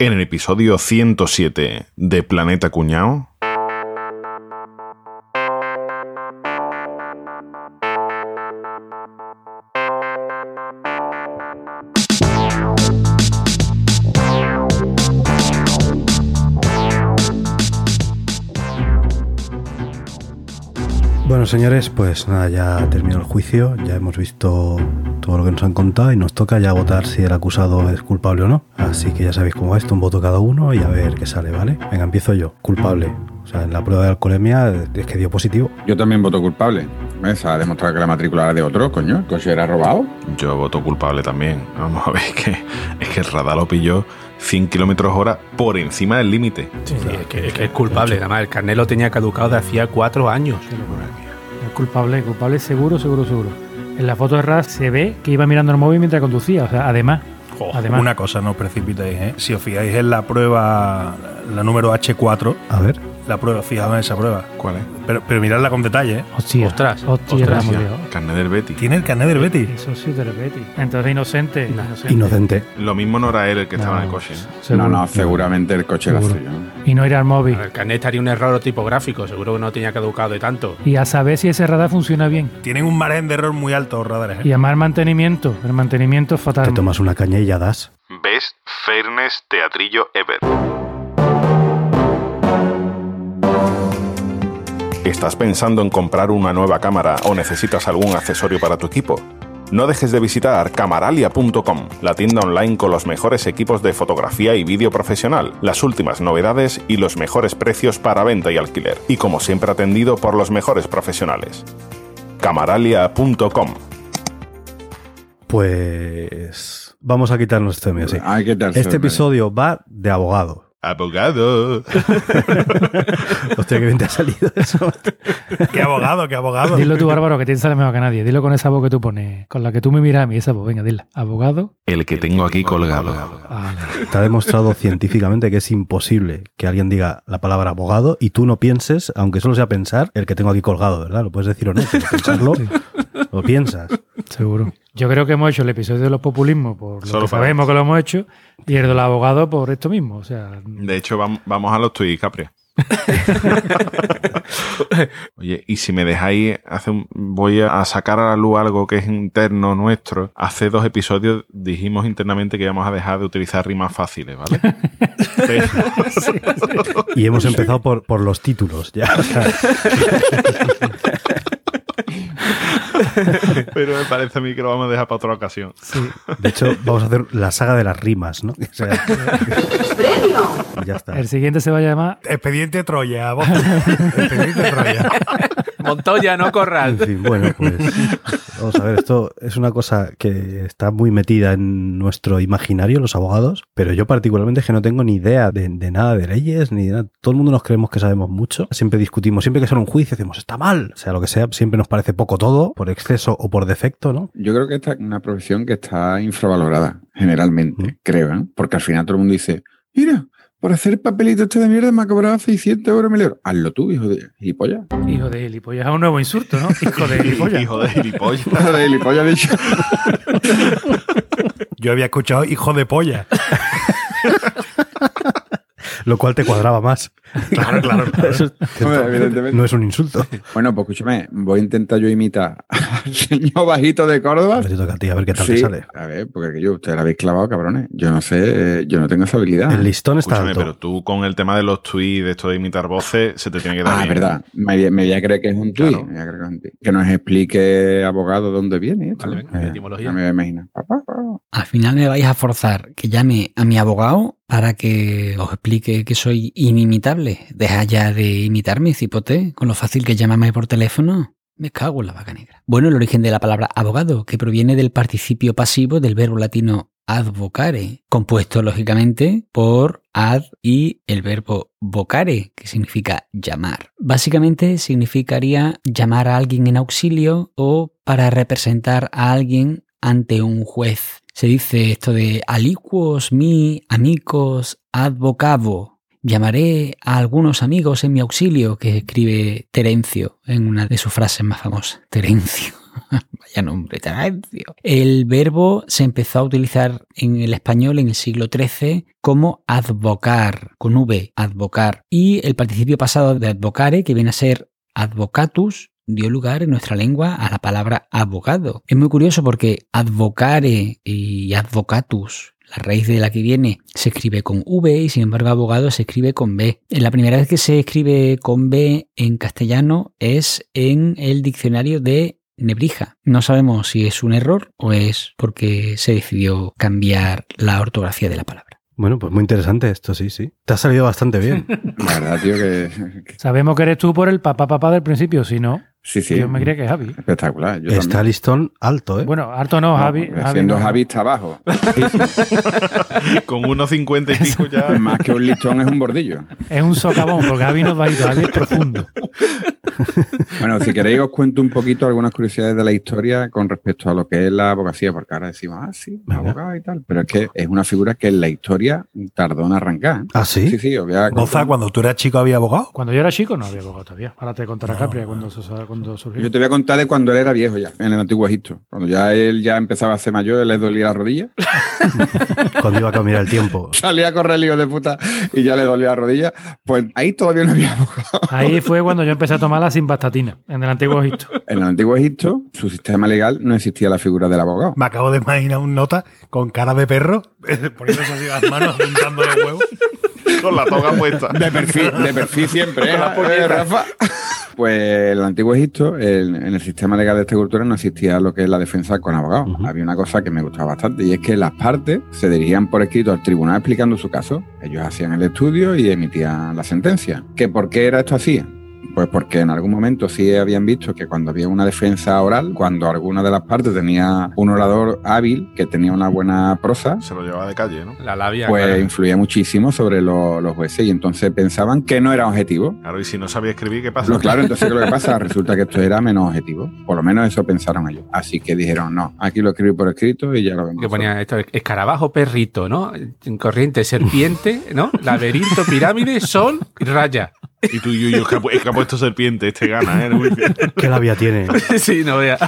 en el episodio 107 de Planeta Cuñao. Bueno, señores, pues nada, ya terminó el juicio, ya hemos visto todo lo que nos han contado y nos toca ya votar si el acusado es culpable o no. Así que ya sabéis cómo va esto, un voto cada uno y a ver qué sale, ¿vale? Venga, empiezo yo. Culpable. O sea, en la prueba de alcoholemia es que dio positivo. Yo también voto culpable. Se ha demostrado que la matrícula era de otro, coño. El coche era robado. Yo voto culpable también. Vamos a ver, es que, es que el radar lo pilló 100 kilómetros hora por encima del límite. Sí, es, que, es que es culpable. Además, el carnet lo tenía caducado de hacía cuatro años. Es culpable, culpable seguro, seguro, seguro. En la foto de RAS se ve que iba mirando el móvil mientras conducía. O sea, además. además Una cosa, no os precipitéis, ¿eh? Si os fijáis en la prueba, la número H4, A ver. La prueba, fijaos en esa prueba. ¿Cuál es? Pero, pero miradla con detalle, ¿eh? hostia. Ostras, Hostia, ostras, Ramos. Carnet del Betty. Tiene el carnet del Betis. Eso sí te repetí. Entonces, inocente. inocente. Inocente. Lo mismo no era él el que estaba en el No, coche. seguro. No, no, seguramente el coche era Seguro. suyo. Y no ir al móvil. El carnet estaría un error tipográfico. Seguro que no tenía caducado de tanto. Y a saber si ese radar funciona bien. Tienen un margen de error muy alto los radares, ¿eh? Y además el mantenimiento. El mantenimiento es fatal. Te tomas una caña y ya das. Best Fairness Teatrillo Ever. ¿Estás pensando en comprar una nueva cámara o necesitas algún accesorio para tu equipo? No dejes de visitar camaralia.com, la tienda online con los mejores equipos de fotografía y vídeo profesional, las últimas novedades y los mejores precios para venta y alquiler, y como siempre atendido por los mejores profesionales. camaralia.com Pues vamos a quitarnos este medio, sí. Este episodio va de abogado. Abogado. Hostia, que bien te ha salido eso. ¡Qué abogado, qué abogado! Dilo tú, Bárbaro, que te sale mejor que nadie. Dilo con esa voz que tú pones. Con la que tú me miras a mí, esa voz. Venga, dila. Abogado. El que tengo aquí colgado. Ah, Está demostrado científicamente que es imposible que alguien diga la palabra abogado y tú no pienses, aunque solo sea pensar, el que tengo aquí colgado, ¿verdad? Lo puedes decir o no, pero pensarlo, lo piensas. seguro. Yo creo que hemos hecho el episodio de los populismos por lo Solo que sabemos que lo hemos hecho y el de los abogados por esto mismo. O sea, De hecho, vam- vamos a los tweets, Capri. Oye, y si me dejáis, hace un- voy a sacar a la luz algo que es interno nuestro. Hace dos episodios dijimos internamente que íbamos a dejar de utilizar rimas fáciles, ¿vale? Pero, Y hemos empezado por, por los títulos, ya. pero me parece a mí que lo vamos a dejar para otra ocasión. de hecho, vamos a hacer la saga de las rimas, ¿no? O sea, ya está. el siguiente se va a llamar Expediente Troya, vos. Expediente Troya. Montoya, no En corral. fin, bueno, pues vamos a ver, esto es una cosa que está muy metida en nuestro imaginario, los abogados, pero yo particularmente es que no tengo ni idea de, de nada de leyes, ni de nada. Todo el mundo nos creemos que sabemos mucho, siempre discutimos, siempre que sale un juicio decimos, está mal, o sea, lo que sea, siempre nos parece poco todo, por exceso o por defecto, ¿no? Yo creo que esta es una profesión que está infravalorada, generalmente, Mm. creo, ¿eh? Porque al final todo el mundo dice, mira, por hacer el papelito este de mierda me ha cobrado 600 euros, 1000 euros. Hazlo tú, hijo de gilipollas. hijo de gilipollas. Es un nuevo insulto, ¿no? Hijo de gilipollas. Hijo de gilipollas. Hijo de gilipollas, dicho. Yo había escuchado hijo de polla. Lo cual te cuadraba más. Claro, claro, claro. Eso Hombre, evidentemente. no es un insulto. Bueno, pues escúchame, voy a intentar yo imitar al señor bajito de Córdoba. Te toca a ti, a ver qué tal te Sí, sale. a ver, porque yo, ustedes la habéis clavado, cabrones. Yo no sé, eh, yo no tengo esa habilidad. El listón está Escúchame, alto. pero tú con el tema de los tweets, de esto de imitar voces, se te tiene que dar Ah, bien. verdad. Me, voy a- me voy a creer que es un tuit. Claro. me voy a creer que es un tuit. Que nos explique, abogado, dónde viene esto. Vale, venga, Eh, etimología. Ya me voy a imaginar. Papá, papá. Al final me vais a forzar que llame a mi abogado para que os explique que soy inimitable. Deja ya de imitarme, cipote, con lo fácil que llámame por teléfono. Me cago en la vaca negra. Bueno, el origen de la palabra abogado, que proviene del participio pasivo del verbo latino advocare, compuesto lógicamente por ad y el verbo vocare, que significa llamar. Básicamente significaría llamar a alguien en auxilio o para representar a alguien ante un juez. Se dice esto de aliquos mi amigos advocavo. Llamaré a algunos amigos en mi auxilio, que escribe Terencio en una de sus frases más famosas. Terencio. Vaya nombre tan rancio. El verbo se empezó a utilizar en el español en el siglo XIII como advocar, con V, advocar. Y el participio pasado de advocare, que viene a ser advocatus, dio lugar en nuestra lengua a la palabra abogado. Es muy curioso porque advocare y advocatus la raíz de la que viene se escribe con V y sin embargo abogado se escribe con B. La primera vez que se escribe con B en castellano es en el diccionario de Nebrija. No sabemos si es un error o es porque se decidió cambiar la ortografía de la palabra. Bueno, pues muy interesante esto, sí, sí. Te ha salido bastante bien. La verdad, tío, que. Sabemos que eres tú por el papá papá del principio, si no, Sí, sí. yo me creía que es Javi. Espectacular. Yo Está también. listón alto, ¿eh? Bueno, harto no, No, Javi. porque Javi siendo no. Javi está abajo. Con unos 50 y pico ya. Más que un listón es un bordillo. Es un socavón, porque Javi no es bajito, Javi es profundo. Bueno, si queréis os cuento un poquito algunas curiosidades de la historia con respecto a lo que es la abogacía, porque ahora decimos, ah, sí, abogado y tal, pero es que es una figura que en la historia tardó en arrancar. ¿Ah, sí? Sí, sí, a contar. cuando tú eras chico había abogado. Cuando yo era chico no había abogado todavía. Ahora te contará Capri cuando, se- cuando surgió. Yo te voy a contar de cuando él era viejo ya, en el antiguo Egipto. Cuando ya él ya empezaba a ser mayor, le dolía la rodilla. Cuando iba a cambiar el tiempo. Salía a correr el hijo de puta y ya le dolía la rodilla. Pues ahí todavía no había abogado. Ahí fue cuando yo empecé a tomar la simvastatina, en el antiguo Egipto. En el antiguo Egipto, su sistema legal no existía la figura del abogado. Me acabo de imaginar un nota con cara de perro, poniéndose así las manos, apuntándole huevos. Con la toga puesta. De perfil, de perfil siempre, ¿eh, Con la puñeta. eh, Rafa? Pues el antiguo Egipto, el- en el sistema legal de esta cultura no existía lo que es la defensa con abogados. Ujú. Había una cosa que me gustaba bastante y es que las partes se dirigían por escrito al tribunal explicando su caso. Ellos hacían el estudio y emitían la sentencia. ¿Que ¿Por qué era esto así? Pues porque en algún momento sí habían visto que cuando había una defensa oral, cuando alguna de las partes tenía un orador hábil, que tenía una buena prosa, Se lo llevaba de calle, ¿no? La labia. pues claro. influía muchísimo sobre lo- los jueces y entonces pensaban que no era objetivo. Claro, y si no sabía escribir, ¿qué pasa? Lo claro, entonces ¿qué es lo que pasa? Resulta que esto era menos objetivo. Por lo menos eso pensaron ellos. Así que dijeron, no, aquí lo escribí por escrito y ya lo vemos. Que ponía esto, escarabajo, perrito, ¿no? Corriente, serpiente, ¿no? Laberinto, pirámide, sol y raya. Y tú y yo, yo, es que ha puesto serpiente, este gana, ¿eh? Muy bien. ¿Qué labia tiene? sí, no vea.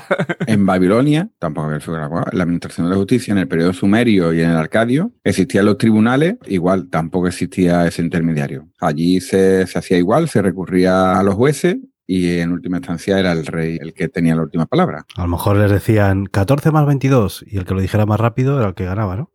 En Babilonia, tampoco había figura la administración de la justicia, en el periodo sumerio y en el arcadio, existían los tribunales, igual tampoco existía ese intermediario. Allí se, se hacía igual, se recurría a los jueces y en última instancia era el rey el que tenía la última palabra. A lo mejor les decían 14 más 22 y el que lo dijera más rápido era el que ganaba, ¿no?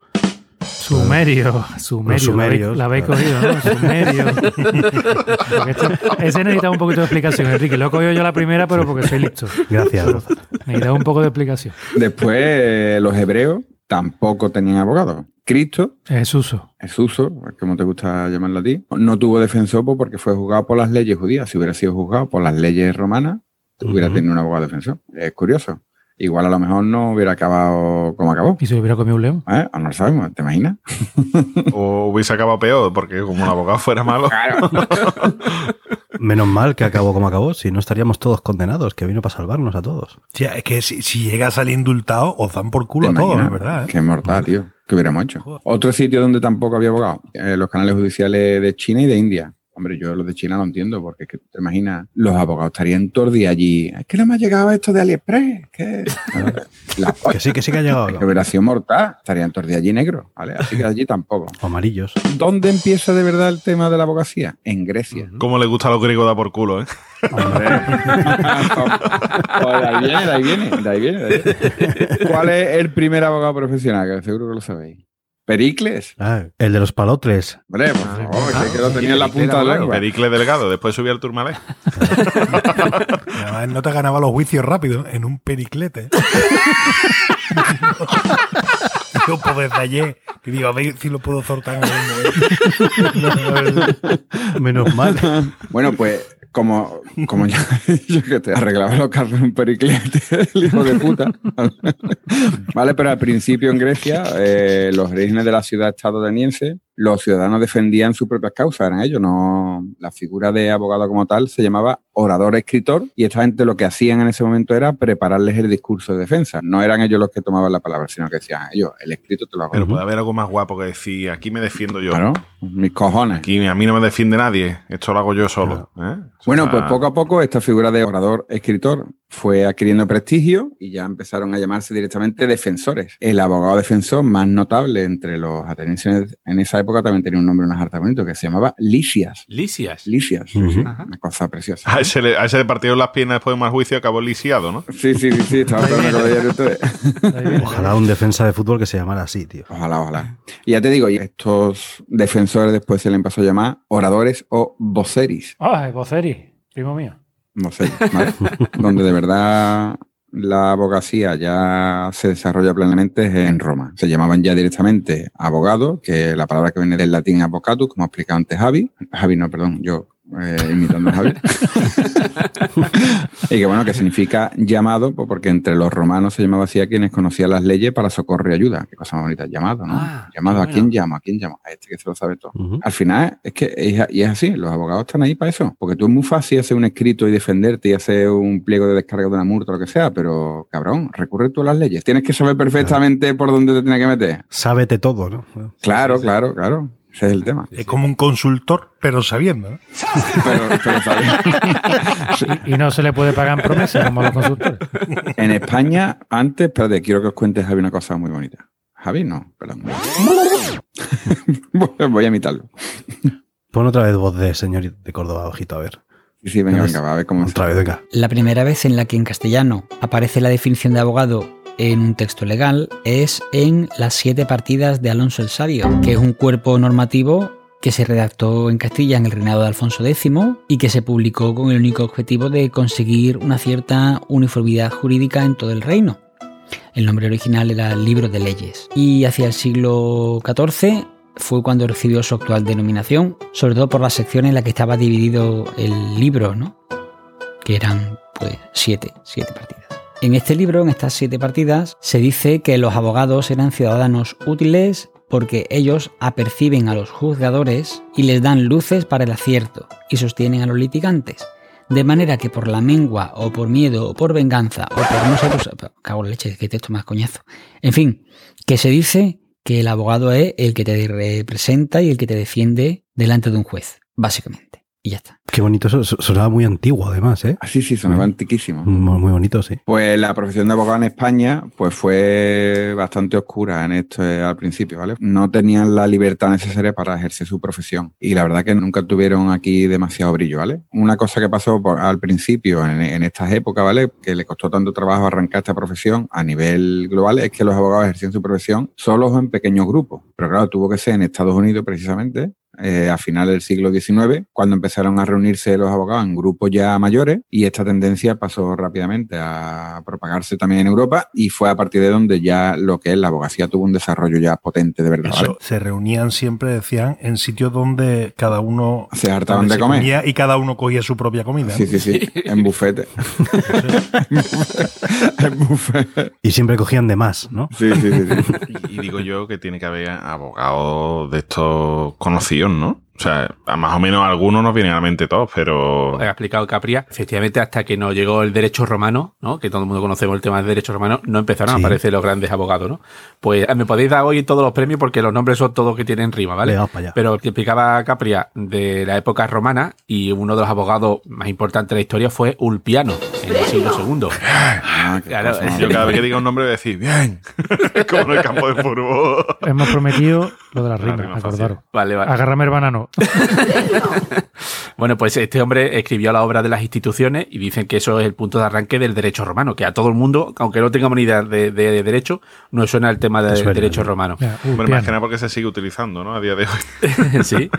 Sumerio, sumerio. sumerios, La habéis, cogido, ¿no? Sumerio. Esto- ese necesitaba un poquito de explicación, Enrique. Lo he cogido yo la primera, pero porque soy listo. Gracias. Rafa. Necesitaba un poco de explicación. Después, eh, los hebreos tampoco tenían abogados. Cristo Es uso. Jesús, como te gusta llamarlo a ti, no tuvo defensor pues, porque fue juzgado por las leyes judías. Si hubiera sido juzgado por las leyes romanas, hubiera tenido un abogado defensor. Es curioso. Igual a lo mejor no hubiera acabado como acabó. Y se hubiera comido un león. ¿Eh? No lo sabemos, ¿te imaginas? O hubiese acabado peor, porque como un abogado fuera malo. Menos mal que acabó como acabó, si no estaríamos todos condenados, que vino para salvarnos a todos. Tía, es que si, si llega a salir indultado, os dan por culo a ¿Te todos, es verdad. ¿eh? Qué mortal, tío. ¿Qué hubiéramos hecho? Joder. Otro sitio donde tampoco había abogado, eh, los canales judiciales de China y de India. Hombre, yo los de China lo entiendo, porque es que te imaginas, los abogados estarían días allí. Es que no me ha llegado esto de AliExpress. que La Que sí, que sí que ha llegado. que hubiera sido mortal. Estarían días allí negros, ¿vale? Así que allí tampoco. O amarillos. ¿Dónde empieza de verdad el tema de la abogacía? En Grecia. Como le gusta a los griegos dar por culo, ¿eh? Hombre. Pues ahí viene, de ahí viene, de ahí viene. ¿Cuál es el primer abogado profesional? Que seguro que lo sabéis. Pericles. Ah, el de los palotles. Hombre, por Ah, favor, ah, que, que lo tenía en la Pericles punta de la lengua. Pericle Delgado, después subí al Turmalé. Además, no te ganaba los juicios rápido en un periclete. Yo pues desde ayer, que digo, a ver si lo puedo soltar. Menos mal. Bueno, pues como, como ya yo que te arreglaba los carros un periclete, el hijo de puta. vale, pero al principio en Grecia, eh, los orígenes de la ciudad estadounidense, los ciudadanos defendían sus propias causas, eran ellos, no. La figura de abogado como tal se llamaba orador-escritor, y esta gente lo que hacían en ese momento era prepararles el discurso de defensa. No eran ellos los que tomaban la palabra, sino que decían ellos, el escrito te lo hago. Pero yo". puede haber algo más guapo que decir, aquí me defiendo yo. Claro, mis cojones. Aquí a mí no me defiende nadie. Esto lo hago yo solo. ¿eh? Bueno, O sea, pues poco a poco esta figura de orador escritor fue adquiriendo prestigio y ya empezaron a llamarse directamente defensores. El abogado defensor más notable entre los atenienses en esa época también tenía un nombre en harta bonito que se llamaba Lisias. Lisias. Lisias, sí, Ujú. sí, Ajá. una cosa preciosa. A ese, le, a ese le partieron las piernas después de más juicio y acabó lisiado, ¿no? Sí, sí, sí, sí, estaba todo de ustedes. Ojalá un defensa de fútbol que se llamara así, tío. Ojalá, ojalá. Y ya te digo, estos defensores después se les empezó a llamar oradores o voceris. Ah, Voceri, primo mío. Voceris, ¿vale? Donde de verdad la abogacía ya se desarrolla plenamente es en Roma. Se llamaban ya directamente abogados, que la palabra que viene del latín avocatus, como ha explicado antes Javi. Javi, no, perdón, yo eh, imitando a Javi. y que bueno, que significa llamado, pues porque entre los romanos se llamaba así a quienes conocían las leyes para socorro y ayuda. Qué cosa más bonita, llamado, ¿no? Ah, llamado, ¿a quién llamo? ¿A quién llamo? A este que se lo sabe todo. Al final es que es, y es así, los abogados están ahí para eso, porque tú es muy fácil hacer un escrito y defenderte y hacer un pliego de descarga de una multa o lo que sea, pero cabrón, recurre tú a las leyes. Tienes que saber perfectamente por dónde te tienes que meter. Sábete todo, ¿no? Claro, claro, claro. Ese es el tema. Es como un consultor, pero sabiendo. ¿no? Pero, pero ¿sabes? Y no se le puede pagar en promesa como a los consultores. En España, antes, espérate, quiero que os cuente Javi una cosa muy bonita. Javi, no, perdón. Voy- a imitarlo. Pon otra vez voz de señor de Córdoba, ojito, a ver. Sí, sí, venga, venga, va a ver cómo Otra vez, venga. La primera vez en la que en castellano aparece la definición de abogado en un texto legal es en las siete partidas de Alonso el Sabio, que es un cuerpo normativo que se redactó en Castilla en el reinado de Alfonso X y que se publicó con el único objetivo de conseguir una cierta uniformidad jurídica en todo el reino. El nombre original era Libro de Leyes. Y hacia el siglo XIV fue cuando recibió su actual denominación, sobre todo por la sección en la que estaba dividido el libro, ¿no? que eran pues siete, siete partidas. En este libro, en estas siete partidas, se dice que los abogados eran ciudadanos útiles porque ellos aperciben a los juzgadores y les dan luces para el acierto y sostienen a los litigantes. De manera que por la mengua o por miedo o por venganza o por no sé, pues, cago en leche, que texto más coñazo. En fin, que se dice que el abogado es el que te representa y el que te defiende delante de un juez, básicamente. Y ya está. Qué bonito eso. so- Sonaba muy antiguo, además, ¿eh? Así sí, sonaba antiquísimo. Muy, muy bonito, sí. Pues la profesión de abogado en España pues fue bastante oscura en esto eh, al principio, ¿vale? No tenían la libertad necesaria para ejercer su profesión y la verdad que nunca tuvieron aquí demasiado brillo, ¿vale? Una cosa que pasó por- al principio en, en estas épocas, ¿vale? Que le costó tanto trabajo arrancar esta profesión a nivel global es que los abogados ejercían su profesión solos o en pequeños grupos. Pero claro, tuvo que ser en Estados Unidos precisamente eh, a finales del siglo XIX, cuando empezaron a reunirse los abogados en grupos ya mayores y esta tendencia pasó rápidamente a propagarse también en Europa y fue a partir de donde ya lo que es la abogacía tuvo un desarrollo ya potente de verdad. se reunían siempre, decían, en sitios donde cada uno Se hartaban de se comer. y cada uno cogía su propia comida. Sí, sí, sí, en bufete. en bufete. Y siempre cogían de más, ¿no? Sí, sí, sí, sí. Y, y digo yo que tiene que haber abogados de estos conocidos, ¿no? O sea, más o menos algunos nos vienen a la mente todos, pero... ha explicado Capria, efectivamente hasta que no llegó el derecho romano, ¿no? que todo el mundo conocemos el tema del derecho romano, no empezaron a aparecer los grandes abogados, ¿no? Pues eh, me podéis dar hoy todos los premios porque los nombres son todos que tienen rima, ¿vale? Venga, vamos para allá. Pero que explicaba Capria de la época romana y uno de los abogados más importantes de la historia fue Ulpiano, en el siglo. Ah, Claro, más Yo cada vez que diga un nombre voy a decir, bien, como en el campo de fútbol. Hemos prometido lo de las La rimas, rima acordaros. Vale, vale. Agárrame el banano. Bueno, pues este hombre escribió la obra de las instituciones y dicen que eso es el punto de arranque del derecho romano, que a todo el mundo, aunque no tengamos ni idea de, de derecho, nos suena el tema Te del derecho ¿no? romano. Uh, Bueno, más que nada porque se sigue utilizando, ¿no? A día de hoy. sí.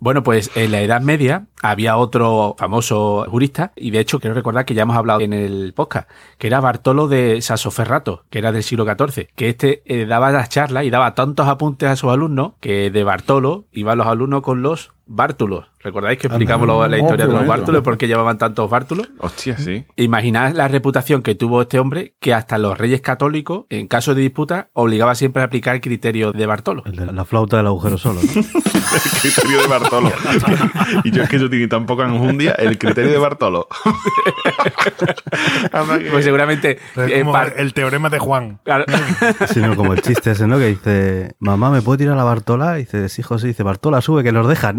Bueno, pues en la Edad Media había otro famoso jurista, y de hecho quiero recordar que ya hemos hablado en el podcast, que era Bartolo de Sassoferrato, que era del siglo XIV, que este eh, daba las charlas y daba tantos apuntes a sus alumnos que de Bartolo iban los alumnos con los bártulos. ¿Recordáis que explicamos lo- la Oh, historia de los bártulos? ¿Por qué llevaban tantos bártulos? Hostia, sí. Imaginad la reputación que tuvo este hombre, que hasta los reyes católicos, en caso de disputa, obligaba siempre a aplicar el criterio de Bartolo. El de la flauta del agujero solo, ¿no? El criterio de Bartolo. y yo es que yo tengo tan poca enjundia, el criterio de Bartolo. Anda Pues seguramente... Eh, como par- el teorema de Juan. Claro. Sino como el chiste ese, ¿no? Que dice, mamá, ¿me puedo tirar a la Bartola? Y dice, sí, José, dice, Bartola, sube, que nos dejan.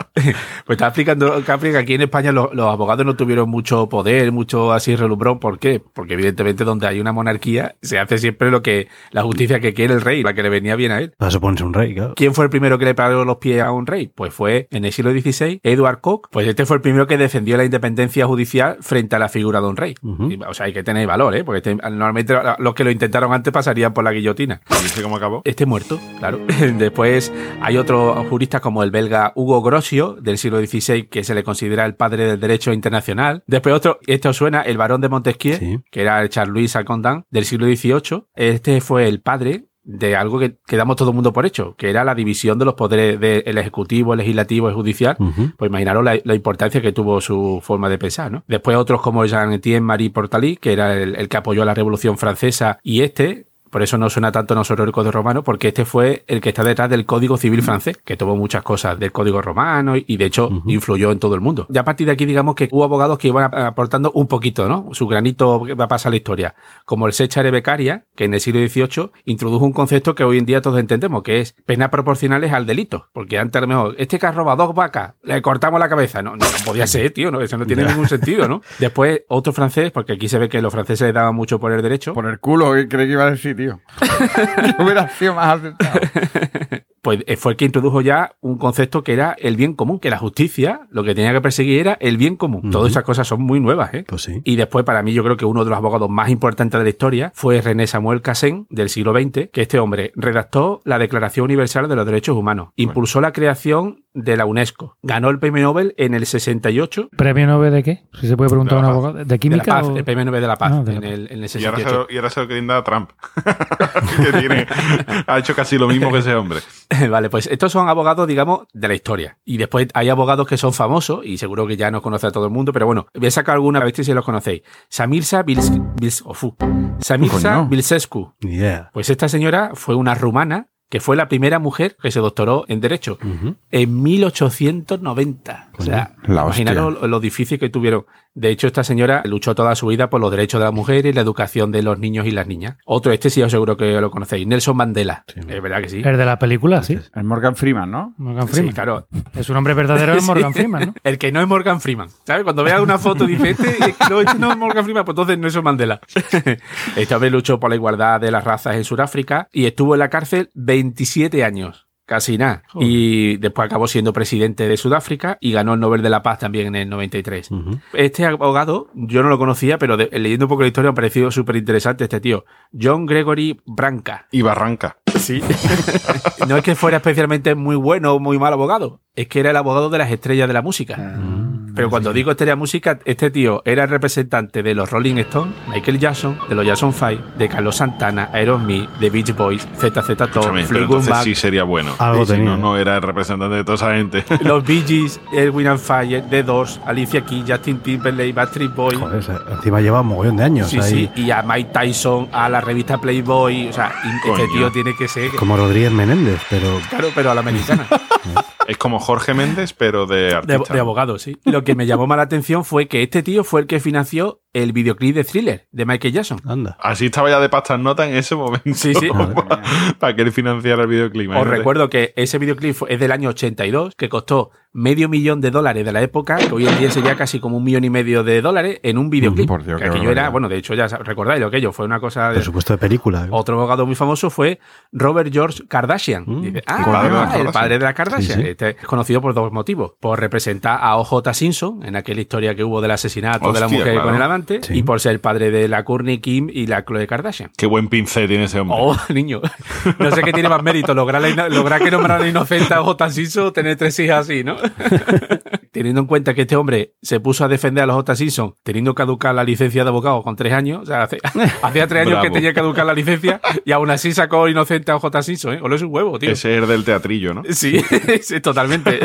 Pues está explicando Capri que aquí en España los, los abogados no tuvieron mucho poder, mucho así relumbrón. ¿Por qué? Porque evidentemente donde hay una monarquía se hace siempre lo que la justicia que quiere el rey, la que le venía bien a él. Para suponerse un rey, claro. ¿Quién fue el primero que le paró los pies a un rey? Pues fue en el siglo XVI Edward Coke. Pues este fue el primero que defendió la independencia judicial frente a la figura de un rey. Y, O sea, hay que tener valor, ¿eh? Porque este- normalmente los que lo intentaron antes pasarían por la guillotina. ¿Y viste cómo acabó? Este muerto, claro. Después hay otros juristas como el belga Hugo Del siglo XVI, que se le considera el padre del derecho internacional. Después otro, esto os suena, el barón de Montesquieu, Sí. que era el Charles Condán, del siglo XVIII. Este fue el padre de algo que, que damos todo el mundo por hecho, que era la división de los poderes del ejecutivo, el legislativo y judicial. Pues imaginaros la, la importancia que tuvo su forma de pensar, ¿no? Después otros como Jean-Étienne Marie Portalis, que era el, el que apoyó la Revolución Francesa, y este, por eso no suena tanto nosotros el Código Romano, porque este fue el que está detrás del Código Civil francés, que tomó muchas cosas del Código Romano y, y de hecho influyó en todo el mundo. Ya a partir de aquí, digamos que hubo abogados que iban aportando un poquito, ¿no? Su granito que va a pasar a la historia. Como el Sechare Beccaria, que en el siglo XVIII introdujo un concepto que hoy en día todos entendemos, que es penas proporcionales al delito. Porque antes a lo mejor, este que ha robado dos vacas, le cortamos la cabeza. No, no, no podía ser, tío, no, eso no tiene ningún sentido, ¿no? Después, otro francés, porque aquí se ve que los franceses le daban mucho por el derecho. Por el culo, ¿qué creí que iba a decir, tío? hubiera sido más acertado. pues eh, fue el que introdujo ya un concepto que era el bien común, que la justicia lo que tenía que perseguir era el bien común. Todas esas cosas son muy nuevas, ¿eh? Pues sí. Y después, para mí, yo creo que uno de los abogados más importantes de la historia fue René Samuel Cassin, del siglo XX, que este hombre redactó la Declaración Universal de los Derechos Humanos, impulsó la creación de la UNESCO, ganó el premio Nobel en el 68, ¿Premio Nobel de qué? Si se puede preguntar a un abogado. ¿De de la química? paz, o- el premio Nobel de la Paz, Ah, de la en, paz. el, en el Y ahora, se 68. lo, y ahora se lo quieren dar a Trump. que tiene, ha hecho casi lo mismo que ese hombre. Vale, pues estos son abogados, digamos, de la historia. Y después hay abogados que son famosos, y seguro que ya nos conoce a todo el mundo, pero bueno, voy a sacar alguna, a ver si los conocéis. Samirsa Bils, Bils- ofu. Samirsa. Bilsescu. Idea. Pues esta señora fue una rumana que fue la primera mujer que se doctoró en Derecho en 1890. O sea, imaginaros lo, lo difícil que tuvieron. De hecho, esta señora luchó toda su vida por los derechos de la mujer y la educación de los niños y las niñas. Otro, este sí os seguro que lo conocéis, Nelson Mandela. Sí. Es verdad que sí. El de la película, sí. El Morgan Freeman, ¿no? Morgan Sí, Freeman. claro. Es un nombre verdadero es Sí. Morgan Freeman, ¿no? El que no es Morgan Freeman. ¿Sabes? Cuando veas una foto este, eh, no, este no es Morgan Freeman, pues entonces Nelson Mandela. Este hombre luchó por la igualdad de las razas en Sudáfrica y estuvo en la cárcel 27 años. Casi nada. Y después acabó siendo presidente de Sudáfrica y ganó el Nobel de la Paz también en el 93. Ujú. Este abogado, yo no lo conocía, pero de- leyendo un poco la historia me ha parecido súper interesante este tío. John Gregory Branca. Y Barranca. Sí. no es que fuera especialmente muy bueno o muy mal abogado, es que era el abogado de las estrellas de la música. Pero cuando digo estrella de música, este tío era el representante de los Rolling Stones, Michael Jackson, de los Jackson 5, de Carlos Santana, Aerosmith, de Beach Boys, ZZ Top, Fleetwood Mac, sí sería bueno. Algo si tenía, no, ¿eh? no era el representante de toda esa gente. los Bee Gees, Edwin and Fire, The Doors, Alicia Keys, Justin Timberlake, Backstreet Boys. Joder, encima lleva un mogollón de años Sí, ahí. sí, y a Mike Tyson, a la revista Playboy, o sea, este Coño. tío tiene que ser, Como Rodríguez Menéndez, pero claro, pero a la americana. es como Jorge Méndez, pero de De, artista. de abogado, sí. Lo que me llamó más la atención fue que este tío fue el que financió el videoclip de Thriller de Michael Jackson. anda. Así estaba ya de pastas nota en ese momento. Sí, sí. para, para que él financiara el videoclip. Os imagínate. recuerdo que ese videoclip fue- es del año 82, que costó medio millón de dólares de la época, que hoy en día sería casi como un millón y medio de dólares en un videoclip. Por Dios, que aquello era, bueno, de hecho ya recordáis lo que ello fue una cosa de... Presupuesto de película. Otro abogado muy famoso fue Robert George Kardashian. Mm, Dice, el ah, padre de las el Kardashian". padre de la Kardashian. Sí, sí. Este es conocido por dos motivos. Por representar a OJ Simpson en aquella historia que hubo del asesinato de la mujer claro. con el amante Sí. y por ser el padre de la Courtney Kim y la Chloe Kardashian. Qué buen pincel tiene ese hombre. Oh, niño. No sé qué tiene más mérito, lograr, la lograr que nombraran inocente a Simpson o tener tres hijas así, ¿no? teniendo en cuenta que este hombre se puso a defender a los J. Simpson teniendo caducar la licencia de abogado con tres años, o sea, hace- hacía tres años que tenía que caducar la licencia y aún así sacó inocente a J. Simpson, ¿eh? O es un huevo, tío. Ese es del teatrillo, ¿no? Sí, sí, totalmente.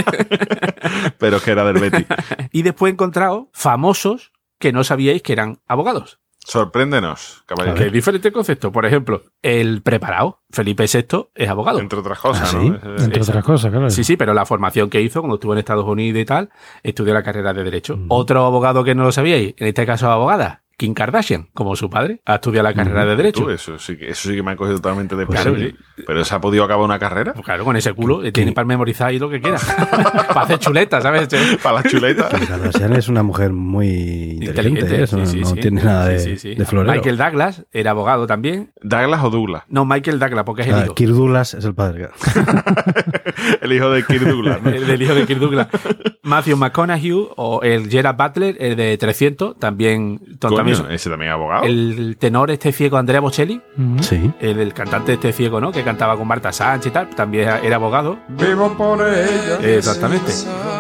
Pero es que era del Betty. y después he encontrado famosos que no sabíais que eran abogados. Sorpréndenos, caballero. Que es diferente concepto. Por ejemplo, el preparado, Felipe VI, es abogado. Entre otras cosas, ¿Ah, ¿no? sí? Eh, Entre otras cosas, claro. Sí, sí, pero la formación que hizo cuando estuvo en Estados Unidos y tal, estudió la carrera de Derecho. Otro abogado que no lo sabíais, en este caso abogada, Kim Kardashian, como su padre, ha estudiado la carrera de Derecho. Tú, eso, sí que, eso sí que me ha cogido totalmente de Pues claro, sí. Pero se ha podido acabar una carrera Pues claro, con ese culo, eh, tiene para memorizar ahí lo que quiera. para hacer chuletas, ¿sabes? para las chuletas. Kim Kardashian es una mujer muy inteligente, ¿eh? eso sí, sí, no sí. tiene nada de, Sí, sí, sí. de florero. Michael Douglas era abogado también. Douglas o Douglas. No, Michael Douglas, porque es el Ah, hijo. Kirk Douglas es el padre. El hijo de Kirk Douglas. ¿no? El hijo de Kirk Douglas. Matthew McConaughey o el Gerard Butler, el de 300, también. Coño, también ese también es abogado. el tenor este ciego Andrea Bocelli. Sí. el, el cantante este ciego, ¿no? Que cantaba con Marta Sánchez y tal, también era, era abogado. Vivo por ella. Exactamente.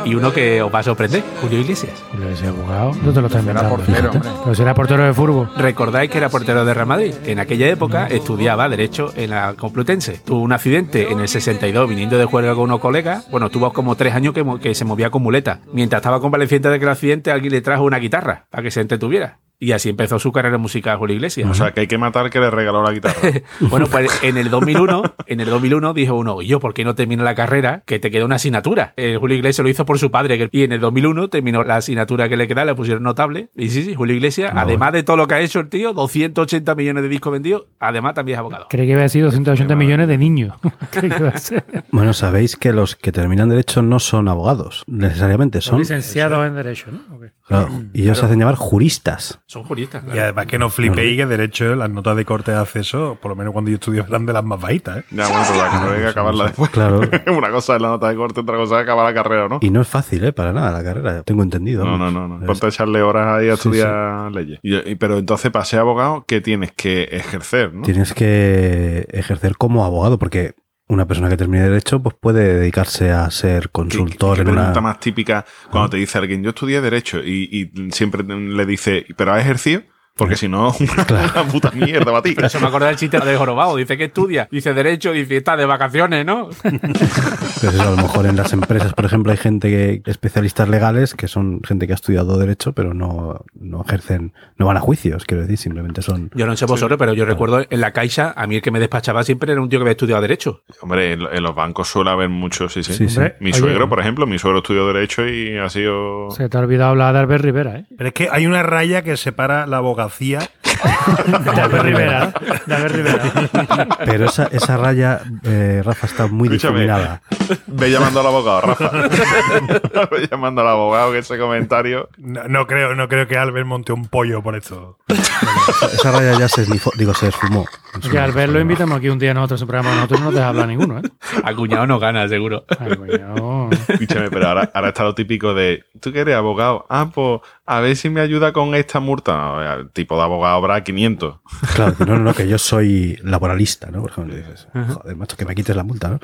Y uno que os va a sorprender, Julio Iglesias. Julio ese abogado. No te lo estás Era inventando. portero, hombre. Pero será portero de furbo. Recordáis que era portero de Real Madrid, que en aquella época estudiaba Derecho en la Complutense. Tuvo un accidente en el 62 viniendo de juego con unos colegas. Bueno, tuvo como tres años que, que se movía con muleta. Mientras estaba convaleciente de aquel accidente, alguien le trajo una guitarra para que se entretuviera. Y así empezó su carrera musical Julio Iglesias. O sea, que hay que matar que le regaló la guitarra. Bueno, pues en el 2001, en el 2001 dijo uno, "Y yo, ¿por qué no termino la carrera? Que te queda una asignatura. Eh, Julio Iglesias lo hizo por su padre y en el 2001 terminó la asignatura que le queda, le pusieron notable. Y sí, sí, Julio Iglesias, No, además de todo lo que ha hecho el tío, 280 millones de discos vendidos, además también es abogado. Creí que iba a decir 280 millones de niños. Creí que iba a ser. Bueno, sabéis que los que terminan derecho no son abogados, necesariamente, Son son. licenciados en Derecho, ¿no? Ok. Claro, y ellos se hacen llamar juristas. Son juristas. Y claro. además que no flipéis que de hecho las notas de corte de acceso, por lo menos cuando yo estudié, eran de las más bajitas, ¿eh? Ya, bueno, pero la carrera hay que acabarla después. Claro. Una cosa es la nota de corte, otra cosa es acabar la carrera, ¿no? Y no es fácil, ¿eh? Para nada la carrera, tengo entendido. No, no, no, no. Es- Ponte a echarle horas ahí a Sí, estudiar leyes. Y- y- pero entonces, para ser abogado, ¿qué tienes que ejercer, no? Tienes que ejercer como abogado, porque una persona que termine derecho pues puede dedicarse a ser ¿Qué, consultor qué en una. pregunta más típica cuando te dice alguien, yo estudié Derecho y, y siempre le dice, ¿pero has ejercido? Porque si no, una puta mierda para ti. Pero eso me acuerda del chiste de Jorobado. Dice que estudia, dice Derecho, dice está de vacaciones, ¿no? Pues eso, a lo mejor en las empresas, por ejemplo, hay gente que, especialistas legales, que son gente que ha estudiado derecho, pero no, no ejercen, no van a juicios, quiero decir, simplemente son. Yo no sé vosotros, pero yo recuerdo en la Caixa, a mí el que me despachaba siempre era un tío que había estudiado Derecho. Hombre, en, en los bancos suele haber mucho, sí, sí. Sí, sí. Mi oye, suegro, por ejemplo, mi suegro estudió Derecho y ha sido... Se te ha olvidado hablar de Albert Rivera, ¿eh? Pero es que hay una raya que separa la abogacía. De Albert Rivera, ¿no? De Albert Rivera. Pero esa, esa raya, eh, Rafa, está muy Escúchame. difuminada. Ve llamando al abogado, Rafa. Ve llamando al abogado que ese comentario... No, no creo, no creo que Albert monte un pollo por esto. Esa, esa raya ya se esnifó, digo, se esfumó. Que Albert lo invitamos aquí un día a nosotros en su programa. Nosotros no nos deja hablar ninguno, ¿eh? A cuñado no gana, seguro. Coño. Escúchame, pero ahora, ahora está lo típico de, ¿tú que eres abogado? Ah, pues a ver si me ayuda con esta multa. No, el tipo de abogado habrá 500. Claro, que no, no, no, que yo soy laboralista, ¿no? Por ejemplo, dices, joder, macho, que me quites la multa, ¿no?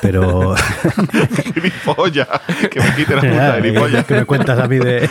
Pero. Gilipollas. Que me quite la multa, gilipollas. que me cuentas a mí de,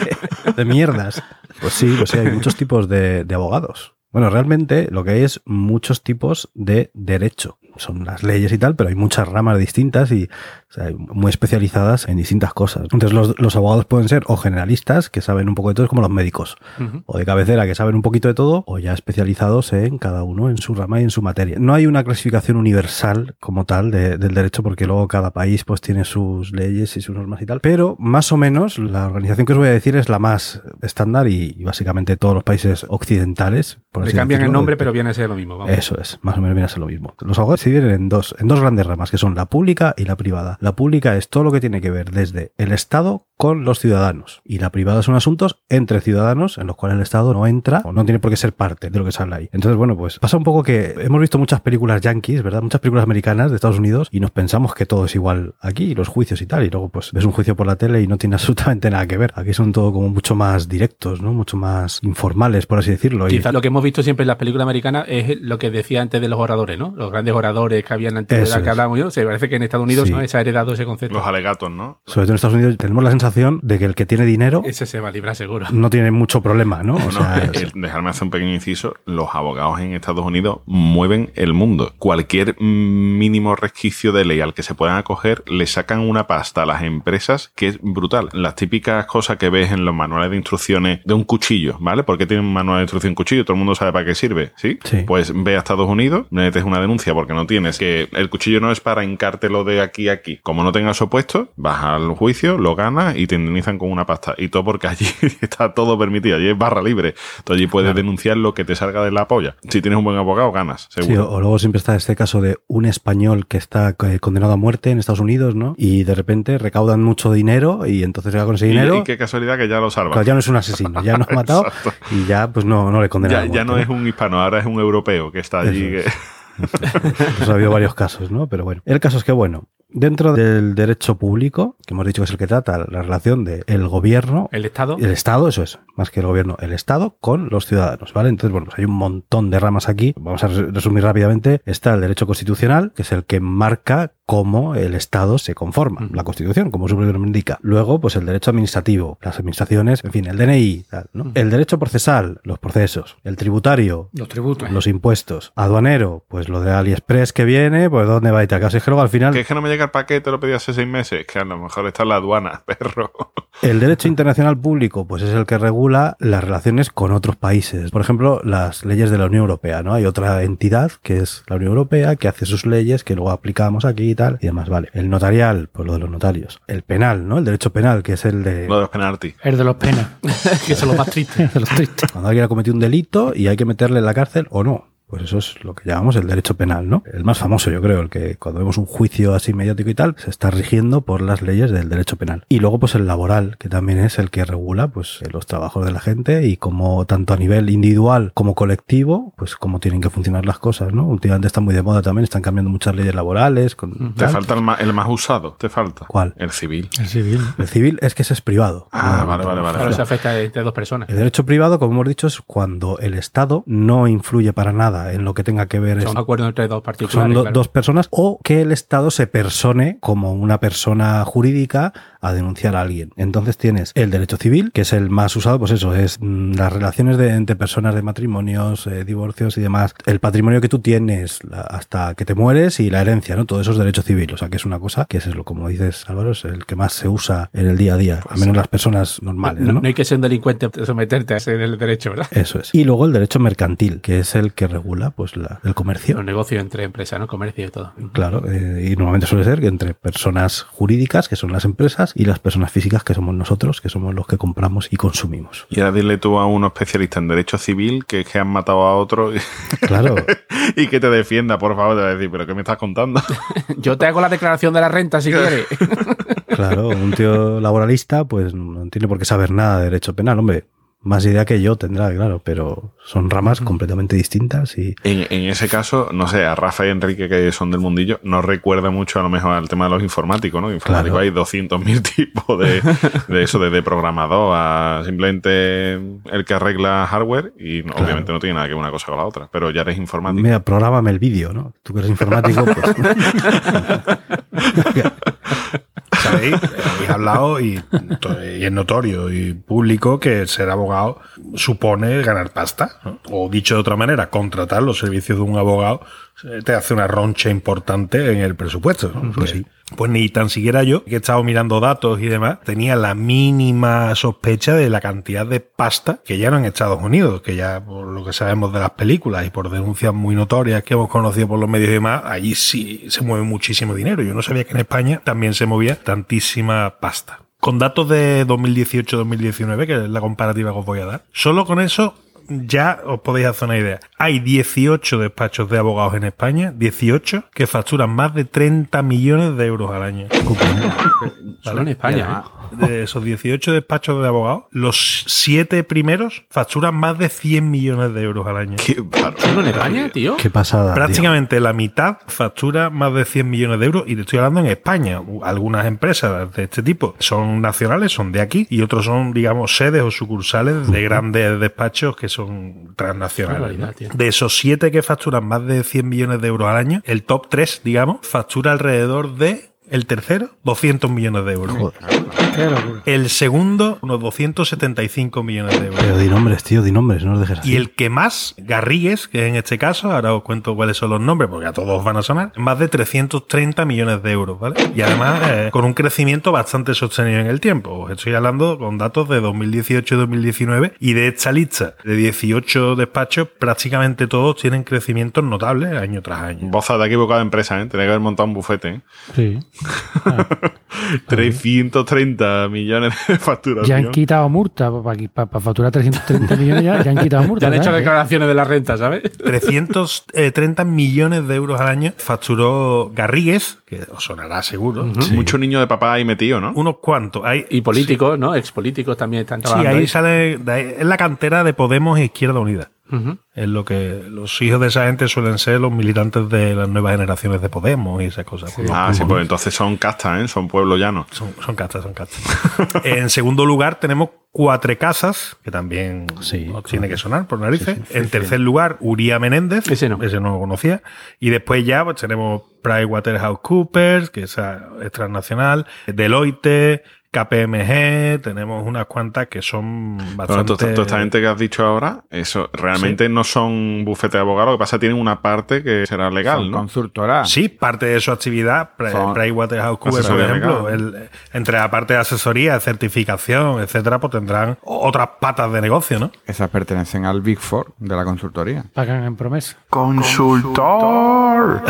de mierdas. Pues sí, pues sí, hay muchos tipos de, de abogados. Bueno, realmente lo que hay es muchos tipos de derecho. Son las leyes y tal, pero hay muchas ramas distintas y o sea, muy especializadas en distintas cosas. Entonces los, los abogados pueden ser o generalistas, que saben un poco de todo, como los médicos, o de cabecera, que saben un poquito de todo, o ya especializados en cada uno en su rama y en su materia. No hay una clasificación universal como tal de- del derecho, porque luego cada país pues tiene sus leyes y sus normas y tal, pero más o menos la organización que os voy a decir es la más estándar y, y básicamente todos los países occidentales. Por Le cambian el nombre, de- pero viene a ser lo mismo. vamos. eso es, más o menos viene a ser lo mismo. Los abogados se dividen en dos, en dos grandes ramas, que son la pública y la privada. La pública es todo lo que tiene que ver desde el Estado con los ciudadanos. Y la privada son asuntos entre ciudadanos en los cuales el Estado no entra o no tiene por qué ser parte de lo que se habla ahí. Entonces, bueno, pues pasa un poco que hemos visto muchas películas yankees, ¿verdad? Muchas películas americanas de Estados Unidos y nos pensamos que todo es igual aquí, los juicios y tal. Y luego, pues ves un juicio por la tele y no tiene absolutamente nada que ver. Aquí son todo como mucho más directos, ¿no? Mucho más informales, por así decirlo. Y- Quizás lo que hemos visto siempre en las películas americanas es lo que decía antes de los oradores, ¿no? Los grandes oradores que habían antes de la que hablábamos yo. Se parece que en Estados Unidos Sí. ¿no? se ha heredado ese concepto. Los alegatos, ¿no? Sobre todo en Estados Unidos tenemos la sensación de que el que tiene dinero Ese se va a librar seguro. no tiene mucho problema, ¿no? O No, sea, dejarme hacer un pequeño inciso. Los abogados en Estados Unidos mueven el mundo. Cualquier mínimo resquicio de ley al que se puedan acoger, le sacan una pasta a las empresas que es brutal. Las típicas cosas que ves en los manuales de instrucciones de un cuchillo, ¿vale? ¿Por qué tiene un manual de instrucción cuchillo? Todo el mundo sabe para qué sirve, ¿sí? Sí. Pues ve a Estados Unidos, metes una denuncia porque no tienes, que el cuchillo no es para hincártelo de aquí a aquí. Como no tengas opuesto, vas al juicio, lo ganas y te indemnizan con una pasta. Y todo porque allí está todo permitido, allí es barra libre. Entonces allí puedes denunciar lo que te salga de la polla. Si tienes un buen abogado, ganas, seguro. o, o luego siempre está este caso de un español que está eh, condenado a muerte en Estados Unidos, ¿no? Y de repente recaudan mucho dinero y entonces va con ese dinero. y, qué casualidad que ya lo salva. claro, ya no es un asesino, ya no ha matado y ya pues no, no le condenan. Ya, a ya no es un hispano, ahora es un europeo que está allí. Eso Pues ha habido varios casos, ¿no? Pero bueno, el caso es que, bueno, dentro del derecho público, que hemos dicho que es el que trata la relación del gobierno, El Estado. el Estado, eso es, más que el gobierno, el Estado con los ciudadanos, ¿vale? Entonces, bueno, pues hay un montón de ramas aquí. Vamos a re- resumir rápidamente. Está el derecho constitucional, que es el que marca cómo el Estado se conforma, la Constitución, como su propio nombre indica. Luego, pues el derecho administrativo, las administraciones, en fin, el DNI, tal, ¿no? El derecho procesal, los procesos. El tributario, Los tributos. los impuestos. Aduanero, pues lo de AliExpress que viene, pues dónde va y tal. Casi es que luego al final que es que no me llega el paquete, lo pedí hace seis meses. Que a lo mejor está en la aduana, perro. El derecho internacional público, pues es el que regula las relaciones con otros países. Por ejemplo, las leyes de la Unión Europea, ¿no? Hay otra entidad que es la Unión Europea que hace sus leyes que luego aplicamos aquí y tal y demás, vale. El notarial, pues lo de los notarios. El penal, ¿no? El derecho penal, que es el de Lo de los penaltis. El de los penas. que son los más tristes. de los tristes. cuando alguien ha cometido un delito y hay que meterle en la cárcel o no. Pues eso es lo que llamamos el derecho penal, ¿no? El más famoso, yo creo, el que cuando vemos un juicio así mediático y tal, se está rigiendo por las leyes del derecho penal. Y luego, pues el laboral, que también es el que regula, pues, los trabajos de la gente y cómo, tanto a nivel individual como colectivo, pues cómo tienen que funcionar las cosas, ¿no? Últimamente está muy de moda también, están cambiando muchas leyes laborales. Con, Te tal. falta el más, el más usado, te falta. ¿Cuál? El civil. El civil. El civil es que ese es privado. Ah, No, vale, vale, vale. Claro, se afecta entre dos personas. El derecho privado, como hemos dicho, es cuando el Estado no influye para nada en lo que tenga que ver Son acuerdos entre dos son particulares. do- claro. dos personas o que el Estado se persone como una persona jurídica a denunciar a alguien. Entonces tienes el derecho civil, que es el más usado, pues eso, es mm, las relaciones de, entre personas de matrimonios, eh, divorcios y demás, el patrimonio que tú tienes la- hasta que te mueres y la herencia, ¿no? Todo eso es derecho civil, o sea que es una cosa que es lo como dices Álvaro, es el que más se usa en el día a día, al menos las personas normales, no, ¿no? no hay que ser un delincuente someterte a ese del derecho, ¿verdad? Eso es. Y luego el derecho mercantil, que es el que regula pues la- el comercio. Los negocios entre empresas, ¿no? Comercio y todo. Claro, eh, y normalmente suele ser que entre personas jurídicas, que son las empresas, y las personas físicas, que somos nosotros, que somos los que compramos y consumimos. Y ahora dile tú a uno especialista en derecho civil que que han matado a otro y, Claro, y que te defienda, por favor. Te va a decir, ¿pero qué me estás contando? Yo te hago la declaración de la renta si quieres. claro, un tío laboralista, pues no tiene por qué saber nada de derecho penal, hombre. Más idea que yo tendrá, claro, pero son ramas completamente distintas y En, en ese caso, no sé, a Rafa y Enrique, que son del mundillo, no recuerda mucho a lo mejor al tema de los informáticos, ¿no? Informáticos Claro. hay 200.000 tipos de, de eso, desde programador a simplemente el que arregla hardware y Claro. obviamente no tiene nada que ver una cosa con la otra, pero ya eres informático. mira, prográmame el vídeo, ¿no? Tú que eres informático, pues... ¿Sabéis? Habéis hablado y, y es notorio y público que ser abogado supone ganar pasta. ¿no? O dicho de otra manera, contratar los servicios de un abogado eh, te hace una roncha importante en el presupuesto. ¿no? Pues sí. Pues ni tan siquiera yo, que he estado mirando datos y demás, tenía la mínima sospecha de la cantidad de pasta que ya no en Estados Unidos, que ya por lo que sabemos de las películas y por denuncias muy notorias que hemos conocido por los medios y demás, allí sí se mueve muchísimo dinero. Yo no sabía que en España también se movía tantísima pasta. Con datos de 2018-2019, que es la comparativa que os voy a dar, solo con eso ya os podéis hacer una idea. Hay 18 despachos de abogados en España, 18, que facturan más de 30 millones de euros al año. Solo en España. ¿eh? De esos 18 despachos de abogados, los 7 primeros facturan más de 100 millones de euros al año. Qué. ¿Solo en España, tío? Qué pasada. tío. Prácticamente la mitad factura más de 100 millones de euros y te estoy hablando en España. Algunas empresas de este tipo son nacionales, son de aquí y otros son, digamos, sedes o sucursales de grandes despachos que son transnacionales. ¿no? tío. De esos siete que facturan más de 100 millones de euros al año, el top 3, digamos, factura alrededor de el tercero, 200 millones de euros. Joder. El segundo, unos 275 millones de euros. Pero di nombres, tío, di nombres, no nos dejes así. Y el que más, Garrigues, que en este caso, ahora os cuento cuáles son los nombres, porque a todos van a sonar, más de 330 millones de euros, ¿vale? Y además, eh, con un crecimiento bastante sostenido en el tiempo. Os estoy hablando con datos de 2018 y 2019, y de esta lista de 18 despachos, prácticamente todos tienen crecimientos notables año tras año. Boza de equivocada empresa, ¿eh? Tenía que haber montado un bufete, ¿eh? Sí. 330 millones de facturación. Ya han quitado multa para, facturar 330 millones, ya, ya han quitado multa. Ya han hecho declaraciones de la renta, ¿sabes? 330 millones de euros al año facturó Garrigues, que os sonará seguro. Mucho niño de papá ahí metido, ¿no? Unos cuantos. Hay, Y políticos, ¿no? Expolíticos también están sí, trabajando. ahí ahí. sale. ahí- es la cantera de Podemos e Izquierda Unida. Ujú. Es lo que los hijos de esa gente suelen ser los militantes de las nuevas generaciones de Podemos y esas cosas. Ah, sí, pues entonces son castas, ¿eh? Son pueblo llano. Son, son castas, son castas. en segundo lugar tenemos Cuatro Casas, que también Sí, tiene que sonar por narices. en tercer lugar, Uría Menéndez. Ese no. Ese no lo conocía. Y después ya pues, tenemos PricewaterhouseCoopers, que es, es transnacional, Deloitte, KPMG, tenemos unas cuantas que son Bueno, bastante... toda, toda esta gente que has dicho ahora, eso realmente no son bufete de abogados, lo que pasa es que tienen una parte que será legal, Son ¿no? consultoras. Sí, parte de su actividad, PricewaterhouseCoopers, por ejemplo, el- entre la parte de asesoría, certificación, etcétera, pues tendrán otras patas de negocio, ¿no? Esas pertenecen al Big Four de la consultoría. Pagan en promesa. ¡Consultor!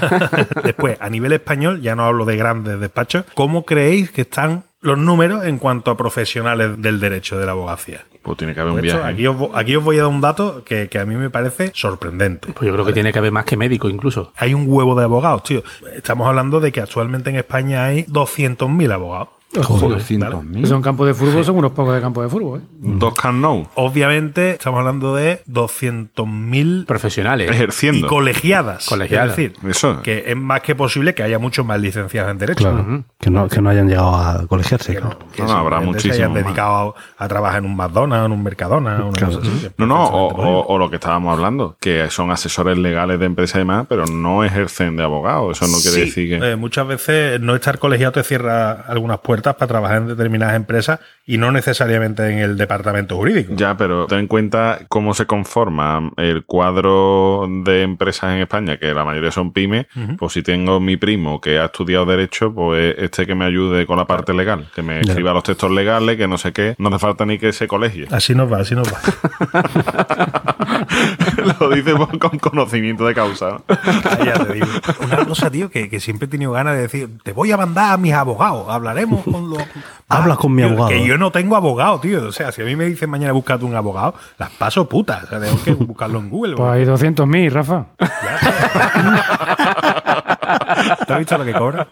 Después, a nivel español, ya no hablo de grandes despachos, ¿cómo creéis que están los números en cuanto a profesionales del derecho de la abogacía? Pues tiene que haber un hecho, viaje. aquí, os, vo- aquí os voy a dar un dato que, que a mí me parece sorprendente. Pues yo creo que tiene que haber más que médico incluso. Hay un huevo de abogados, tío. Estamos hablando de que actualmente en España hay 200.000 abogados. Joder. 200.000. Que son campos de fútbol, son unos pocos de campos de fútbol. ¿eh? Dos can know. Obviamente estamos hablando de 200.000 Profesionales. y Ejerciendo. colegiadas. Colegiadas. Es decir, Eso. que es más que posible que haya muchos más licenciados en Derecho. Claro. que, no, que no hayan llegado a colegiarse. Que no, claro. que No, no, habrá simplemente se muchísimo hayan dedicado a, a trabajar en un McDonald's, en un Mercadona, una Claro. cosa así. No, no, o, lo que estábamos hablando, que son asesores legales de empresa y demás, pero no ejercen de abogado. Eso no quiere Sí, decir que. eh, muchas veces no estar colegiado te cierra algunas puertas para trabajar en determinadas empresas y no necesariamente en el departamento jurídico. Ya, pero ten en cuenta cómo se conforma el cuadro de empresas en España, que la mayoría son pymes. Pues si tengo mi primo que ha estudiado Derecho, pues este que me ayude con la parte legal, que me escriba los textos legales, que no sé qué. No hace falta ni que se colegie. Así nos va, así nos va. Lo dice con conocimiento de causa. ya te digo. Una cosa, tío, que, que siempre he tenido ganas de decir, te voy a mandar a mis abogados, hablaremos con los... Habla con mi abogado. Que yo no tengo abogado, tío. O sea, si a mí me dicen mañana búscate un abogado, las paso putas. O sea, tengo que buscarlo en Google. Pues hay 200.000, Rafa. ¿Te has visto lo que cobra?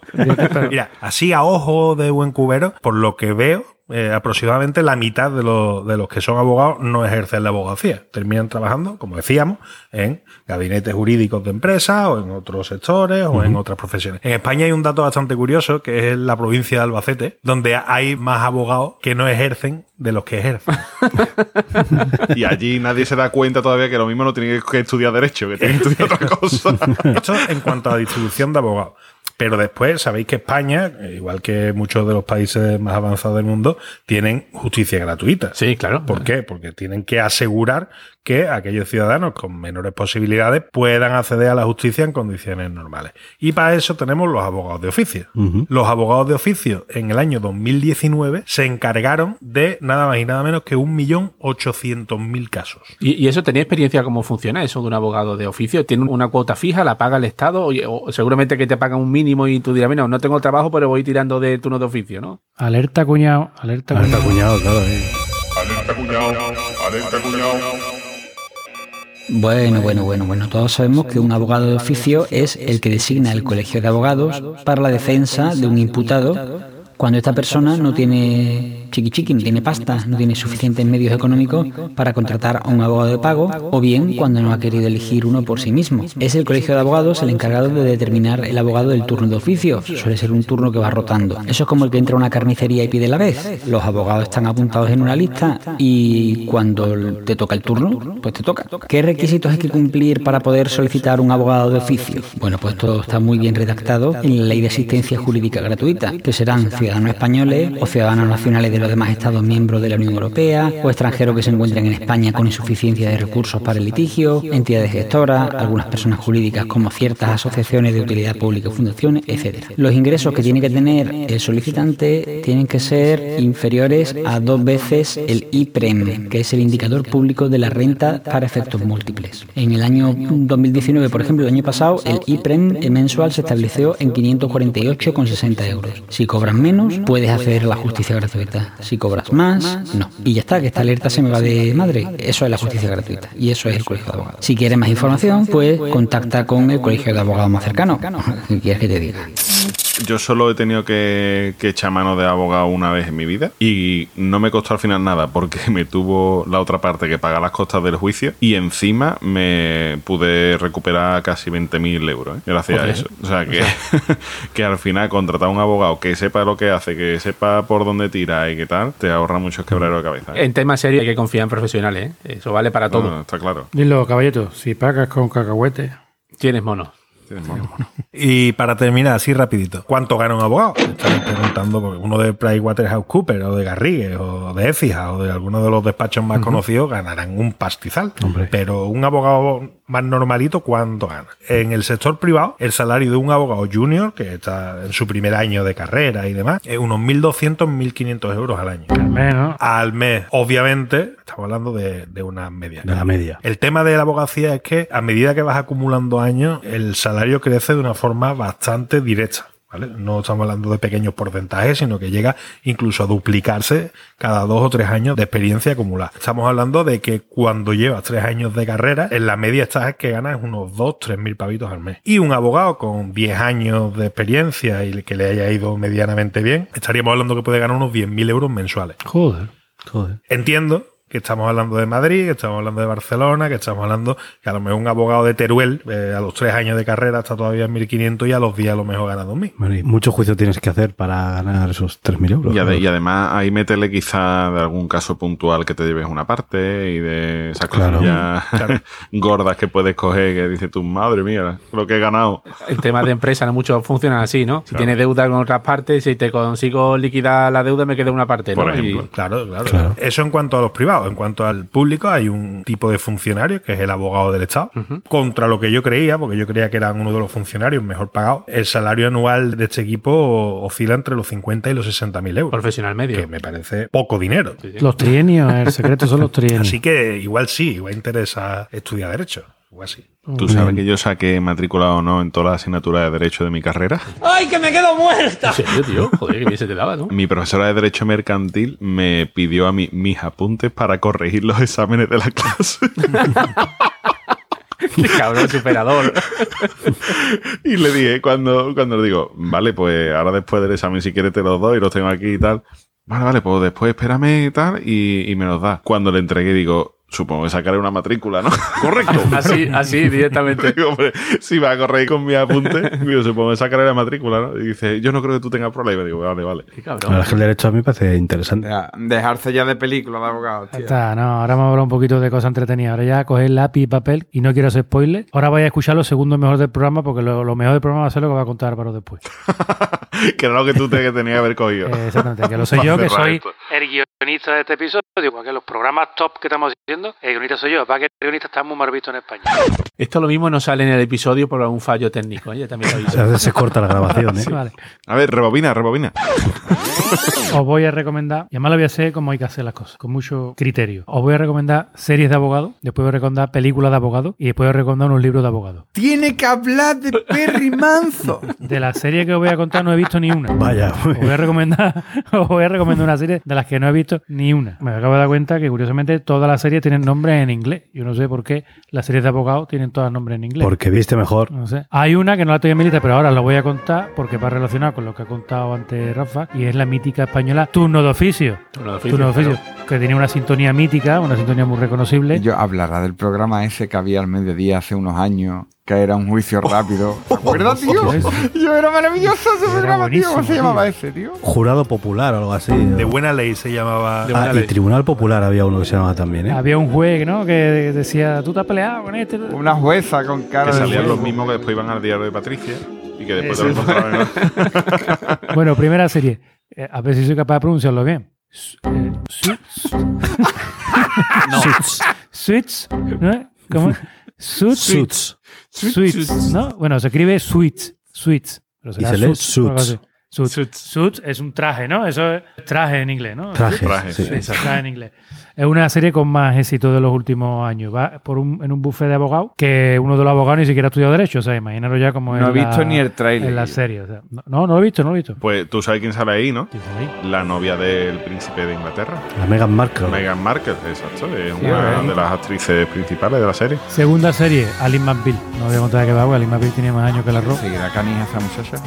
Mira, así a ojo de buen cubero, por lo que veo, eh, aproximadamente la mitad de, los- de los que son abogados no ejercen la abogacía. Terminan trabajando, como decíamos, en gabinetes jurídicos de empresas o en otros sectores o en otras profesiones. En España hay un dato bastante curioso, que es la provincia de Albacete, donde hay más abogados que no ejercen de los que ejercen. Y allí nadie se da cuenta todavía que lo mismo no tiene que estudiar Derecho, que tiene que estudiar otra cosa. Esto en cuanto a la distribución de abogados. Pero después sabéis que España, igual que muchos de los países más avanzados del mundo, tienen justicia gratuita. Sí, claro. ¿Por qué? Porque tienen que asegurar que aquellos ciudadanos con menores posibilidades puedan acceder a la justicia en condiciones normales. Y para eso tenemos los abogados de oficio. Los abogados de oficio en el año 2019 se encargaron de nada más y nada menos que 1.800.000 casos. ¿Y, y eso tenía experiencia cómo funciona eso de un abogado de oficio? ¿Tiene una cuota fija? ¿La paga el Estado? O, seguramente que te pagan un mínimo y tú dirás, mira, no tengo trabajo, pero voy tirando de turno de oficio, ¿no? Alerta, cuñado. Alerta, Alerta, cuñado. cuñado, claro. eh. Alerta cuñado, alerta cuñado. Bueno, bueno, bueno, bueno. Todos sabemos que un abogado de oficio es el que designa el colegio de abogados para la defensa de un imputado cuando esta persona no tiene chiqui chiqui, no tiene pasta, no tiene suficientes medios económicos para contratar a un abogado de pago, o bien cuando no ha querido elegir uno por sí mismo. Es el colegio de abogados el encargado de determinar el abogado del turno de oficio. Suele ser un turno que va rotando. Eso es como el que entra a una carnicería y pide la vez. Los abogados están apuntados en una lista y cuando te toca el turno, pues te toca. ¿Qué requisitos hay que cumplir para poder solicitar un abogado de oficio? Bueno, pues todo está muy bien redactado en la Ley de Asistencia Jurídica Gratuita, que serán ciudadanos españoles o ciudadanos nacionales del los demás Estados miembros de la Unión Europea, o extranjeros que se encuentren en España con insuficiencia de recursos para el litigio, entidades gestoras, algunas personas jurídicas como ciertas asociaciones de utilidad pública o fundaciones, etc. Los ingresos que tiene que tener el solicitante tienen que ser inferiores a dos veces el IPREM, que es el indicador público de la renta para efectos múltiples. En el año 2019, por ejemplo, el año pasado, el IPREM mensual se estableció en 548,60 euros. Si cobras menos, puedes acceder a la justicia gratuita. Si cobras más, no. Y ya está, que esta alerta se me va de madre. Eso es la justicia gratuita. Y eso es el colegio de abogados. Si quieres más información, pues contacta con el colegio de abogados más cercano. ¿Qué quieres que te diga? Yo solo he tenido que, que echar mano de abogado una vez en mi vida y no me costó al final nada porque me tuvo la otra parte que pagar las costas del juicio y encima me pude recuperar casi 20.000 euros ¿eh? gracias a eso. O sea que, que al final contratar a un abogado que sepa lo que hace, que sepa por dónde tira y qué tal, te ahorra muchos quebraderos de cabeza. ¿eh? En temas serios hay que confiar en profesionales, ¿eh? Eso vale para todo. No, está claro. Dilo, caballito, si pagas con cacahuete. Tienes mono. Y para terminar, así rapidito, ¿cuánto gana un abogado? Estáis preguntando, porque uno de PricewaterhouseCoopers o de Garrigues o de Écija o de alguno de los despachos más conocidos ganarán un pastizal. Hombre. Pero un abogado más normalito, ¿cuánto gana? En el sector privado, el salario de un abogado junior, que está en su primer año de carrera y demás, es unos 1.200, 1.500 euros al año. Al menos. Al mes, obviamente, estamos hablando de, de una media. De la media. El tema de la abogacía es que a medida que vas acumulando años, el salario crece de una forma bastante directa. ¿Vale? No estamos hablando de pequeños porcentajes, sino que llega incluso a duplicarse cada dos o tres años de experiencia acumulada. Estamos hablando de que cuando llevas tres años de carrera, en la media estás que ganas unos dos, tres mil pavitos al mes. Y un abogado con 10 años de experiencia y que le haya ido medianamente bien, estaríamos hablando que puede ganar unos 10.000 euros mensuales. Joder. Joder. Entiendo que estamos hablando de Madrid, que estamos hablando de Barcelona, que estamos hablando que a lo mejor un abogado de Teruel eh, a los tres años de carrera está todavía en 1.500 y a los días a lo mejor gana 2.000. Bueno, y mucho juicio tienes que hacer para ganar esos 3.000 euros. Y, ade- y además ahí métele quizá de algún caso puntual que te lleves una parte y de esas Claro. gordas que puedes coger que dice tu madre mía, lo que he ganado. El tema de empresa no muchos funcionan así, ¿no? Si tienes deuda con otras partes, si te consigo liquidar la deuda, me queda una parte, ¿no? Por ejemplo. Y- Claro, claro, Claro. Eso en cuanto a los privados. En cuanto al público, hay un tipo de funcionario que es el abogado del Estado. Contra lo que yo creía, porque yo creía que eran uno de los funcionarios mejor pagados, el salario anual de este equipo oscila entre los 50 y los 60 mil euros. profesional medio. Que me parece poco dinero. Sí, sí. Los trienios, el secreto son los trienios. Así que igual sí, igual interesa estudiar Derecho. Igual sí. ¿Tú sabes que yo saqué matriculado o no en todas las asignaturas de Derecho de mi carrera? ¿En serio, tío? Joder, que bien se te daba, ¿no? Mi profesora de Derecho Mercantil me pidió a mí mis apuntes para corregir los exámenes de la clase. Qué cabrón superador. y le dije, cuando, cuando le digo, vale, pues ahora después del examen, si quieres te los doy, los tengo aquí y tal. Vale, vale, pues después espérame y tal, y, y me los da. Cuando le entregué, digo, supongo que sacaré una matrícula, ¿no? Correcto. Así, así, directamente. Digo, hombre, si va a correr con mi apunte, digo, supongo que sacaré la matrícula, ¿no? Y dice, yo no creo que tú tengas problema. Y digo, vale, vale. Qué La verdad cabrón. es que el derecho a mí me parece interesante. Deja- dejarse ya de película de abogado, Ya tío. está, no, ahora vamos a hablar un poquito de cosas entretenidas. Ahora ya coger lápiz y papel y no quiero hacer spoiler. Ahora vais a escuchar lo segundo mejor del programa porque lo, lo mejor del programa va a ser lo que va a contar para después. que era lo que tú te, que tenías que haber cogido. Eh, exactamente, que lo sé yo, que soy esto. el guionista de este episodio. Digo, que los programas top que estamos haciendo, el guionista soy yo. Para que el guionista está muy mal visto en España. Esto lo mismo no sale en el episodio por algún fallo técnico. ¿eh? Ya también lo A veces se corta la grabación, ¿eh? Vale. A ver, rebobina, rebobina. Os voy a recomendar, y además lo voy a hacer como hay que hacer las cosas, con mucho criterio. Os voy a recomendar series de abogados, después voy a recomendar películas de abogados y después voy a recomendar unos libros de abogados. Tiene que hablar de Perry Manzo. De la serie que os voy a contar no he visto ni una. Vaya. Os voy a recomendar, os voy a recomendar una serie de las que no he visto ni una. Me acabo de dar cuenta que curiosamente todas las series tienen nombres en inglés. Yo no sé por qué las series de abogados tienen todas nombres en inglés. Porque viste mejor. No sé. Hay una que no la tengo en mi lista, pero ahora la voy a contar porque va relacionada con lo que ha contado antes Rafa y es la mítica española Turno de Oficio. Turno de Turno de Oficio, claro. que tenía una sintonía mítica, una sintonía muy reconocible. Yo hablará del programa ese que había al mediodía hace unos años, que era un juicio rápido. ¿Te acuerdas, tío? Yo era maravilloso ese programa, tío. ¿Cómo se llamaba tío. ese, tío? Jurado popular o algo así. De buena ley se llamaba. Ah, y ley. Tribunal Popular había uno que se llamaba también, ¿eh? Había un juez ¿no? que decía, tú te has peleado con este. Una jueza con cara Que de salían los mismos que después iban al diario de Patricia y que después te lo encontraban. ¿no? Bueno, primera serie. Eh, a ver si soy capaz de pronunciarlo bien. Su- Suits. Suits. ¿no? ¿Cómo? Suits. Suits. Suits, ¿no? Bueno, se escribe Suits. Suits. Pero será se lee suits Suits es un traje, ¿no? Eso es traje en inglés, ¿no? Trajes. Trajes, sí. sí. Traje en inglés. Es una serie con más éxito de los últimos años. Va por un, en un buffet de abogados que uno de los abogados ni siquiera ha estudiado Derecho. O sea, imaginaros ya como No en he visto la- ni el tráiler. En la serie. o sea, no, no, lo he visto, no lo he visto. Pues tú sabes quién sale ahí, ¿no? Sí, está ahí. La novia del príncipe de Inglaterra. La Meghan Markle. Meghan Markle, exacto. Es Sí, una de las actrices principales de la serie. Segunda serie, Alice McBeal. No voy a contar de qué va, porque Alice McBeal tiene más años que la ropa. Seguirá canija esa muchacha.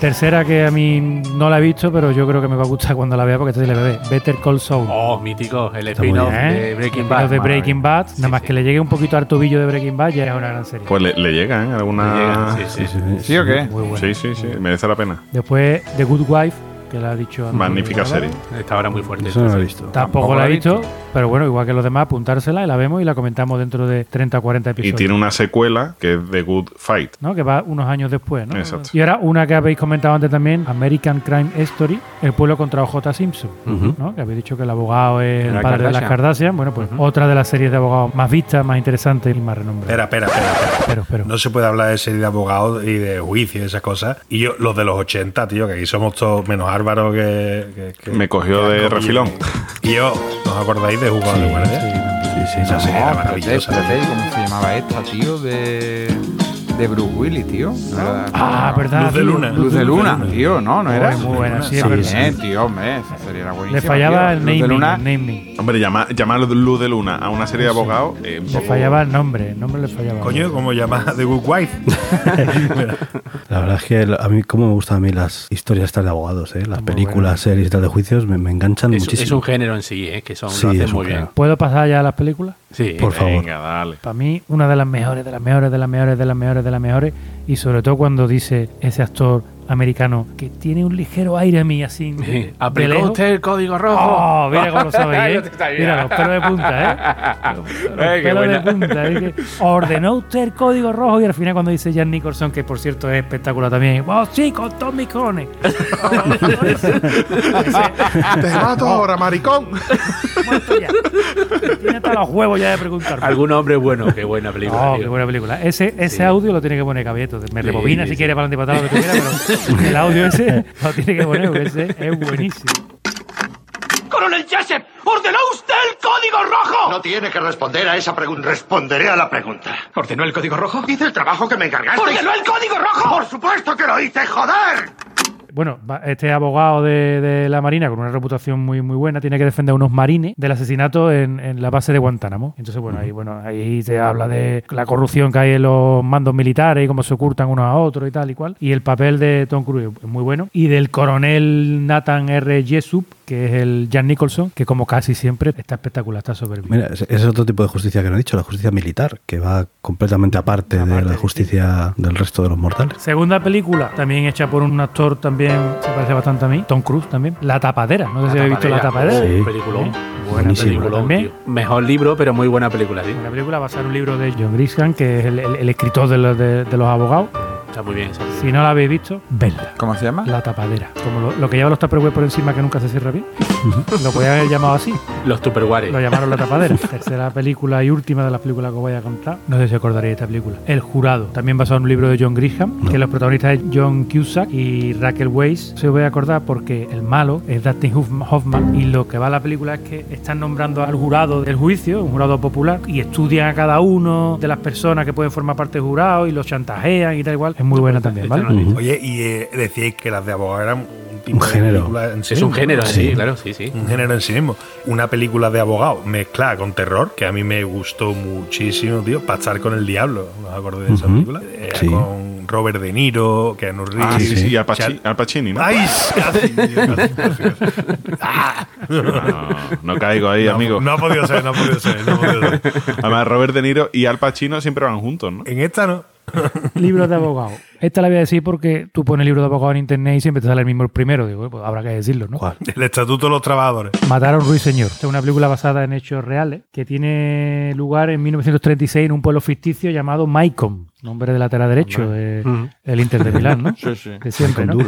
Tercera que a mí no la he visto, pero yo creo que me va a gustar cuando la vea porque esta sí la bebé. Better Call Saul. Oh, mítico. El spin-off bien. de Breaking El Bad. de Breaking Bad, Sí, nada más sí. que le llegue un poquito al tobillo de Breaking Bad, ya es una gran serie. Pues le, le llegan ¿eh? alguna. Le llegan, sí, sí. Sí, sí, ¿Sí o qué? Muy buena. Sí, sí, sí, merece la pena. Después, The Good Wife, que la ha dicho antes. Magnífica serie. Está ahora muy fuerte. Eso no esta lo he visto. Tampoco la he visto, pero bueno, igual que los demás, apuntársela y la vemos y la comentamos dentro de 30 o 40 Y episodios. tiene una secuela que es The Good Fight. ¿no? Que va unos años después, ¿no? Exacto. Y ahora una que habéis comentado antes también, American Crime Story, El pueblo contra OJ Simpson. ¿no? Que habéis dicho que el abogado es el padre de las Kardashian. Bueno, pues otra de las series de abogados más vistas, más interesantes y más renombradas. Espera, espera, espera, espera. Pero, pero. No se puede hablar de serie de abogados y de juicio y esas cosas. Y yo, los de los 80, tío, que aquí somos todos menos Álvaro que. que- que- Me cogió que de refilón. Y yo, ¿os acordáis de De Guardia? Sí, sí, Esa sí. serie era No, espérate, maravillosa. espérate, ¿cómo se llamaba esta, tío? De, de Bruce Willis, tío. ¿No era- Ah, no. verdad. Luz de. Luna. Luz de Luna, tío, no, no era. Oh, muy buena, sí, sí, verdad. tío, hombre, esa serie era buenísima. Le fallaba tío. el Luz de naming, Luna, el naming. Hombre, llamar llamar Luz de Luna a una serie de abogados. eh, Le poco- fallaba el nombre, el nombre le fallaba. Coño, como llama The Good Wife. La verdad es que a mí, cómo me gustan a mí las historias estas de abogados, ¿eh? Las Muy películas, series y tal de juicios me, me enganchan Es, muchísimo. es un género en sí, ¿eh? que son, Sí, lo hacen es un muy bien. género. ¿Puedo pasar ya a las películas? Sí, Por favor. Venga, dale. Para mí, una de las mejores, de las mejores, de las mejores, de las mejores, de las mejores. Y sobre todo cuando dice ese actor americano que tiene un ligero aire a mí, así. de- de ¿Aplicó lejos. usted el código rojo? Oh, mira cómo lo sabéis, ¿eh? Mira, los pelos de punta, ¿eh? Los, los Eh, pelos de punta. ¿eh? Que ordenó usted el código rojo y al final cuando dice Jan Nicholson, que por cierto es espectacular también, ¡Oh, sí, con Tommy Cone! Te mato ahora, maricón. Muerto ya. Tiene hasta los huevos ya de preguntarme. Algún hombre bueno, qué buena película. Oh, tío. qué buena película. Ese, ese Sí. audio lo tiene que poner Cabieto. Me Sí, rebobina sí, si sí. quiere para adelante para lo que pero el audio ese lo tiene que poner porque ese es buenísimo. ¡Coronel Jessup! ¿Ordenó usted el código rojo? No tiene que responder a esa pregunta. Responderé a la pregunta. ¿Ordenó el código rojo? Hice el trabajo que me encargaste. ¡Ordenó el código rojo! Por supuesto que lo hice, joder. Bueno, este abogado de, de la Marina, con una reputación muy, muy buena, tiene que defender a unos marines del asesinato en, en la base de Guantánamo. Entonces, bueno, ahí, bueno, ahí se habla de la corrupción que hay en los mandos militares y cómo se ocultan unos a otros y tal y cual. Y el papel de Tom Cruise es muy bueno. Y del coronel Nathan R. Jessup, que es el Jan Nicholson, que como casi siempre está espectacular, está soberbio. Mira, ese es otro tipo de justicia que no he dicho, la justicia militar, que va completamente aparte, de la justicia del resto de los mortales. Segunda película, también hecha por un actor también se parece bastante a mí, Tom Cruise también. La tapadera, no sé si habéis visto La tapadera. Sí. Peliculón. ¿Eh? Buena película. También. Mejor libro, pero muy buena película, tío. Una película basada en un libro de John Grisham, que es el, el- el escritor de los, de, de los abogados. Está muy bien esa. Si no la habéis visto, vedla. ¿Cómo se llama? La tapadera. Como lo, lo que lleva los tupperware por encima que nunca se cierra bien. lo podían haber llamado así. Los Tupperware. Lo llamaron La Tapadera. Tercera película y última de las películas que os voy a contar. No sé si acordaréis de esta película. El Jurado. También basado en un libro de John Grisham, que los protagonistas es John Cusack y Raquel Weisz. Se os voy a acordar porque el malo es Dustin Hoff- Hoffman y lo que va a la película es que están nombrando al jurado del juicio, un jurado popular, y estudian a cada uno de las personas que pueden formar parte del jurado y los chantajean y tal igual. Es muy buena también. Oye, y eh, decíais que las de abogados eran un tipo Un de género. película en sí Es un género, sí, Sí. claro, sí, sí. Un género en sí mismo. Una película de abogado mezclada con terror, que a mí me gustó muchísimo, tío. Pactar con el diablo. ¿No os acordáis de esa película? Era Sí. Con Robert De Niro, Keanu Reeves. Ah, sí, sí, Al, Paci- Al Pacini, ¿no? ¡Ay! Casi, tío, casi, casi, casi. ¡Ah! No, no caigo ahí, No, amigo. No ha podido ser, no ha podido ser. No ha podido ser. Además, Robert De Niro y Al Pacino siempre van juntos, ¿no? En esta no. Libros de abogado. Esta la voy a decir porque tú pones libro de abogado en internet y siempre te sale el mismo el primero. Digo, pues habrá que decirlo, ¿no? ¿Cuál? El Estatuto de los Trabajadores. Mataron Ruiseñor. Esta es una película basada en hechos reales que tiene lugar en 1936 en un pueblo ficticio llamado Maicon, nombre de lateral derecho, eh, el Inter de Milán, ¿no? Sí, sí. De siempre, Con.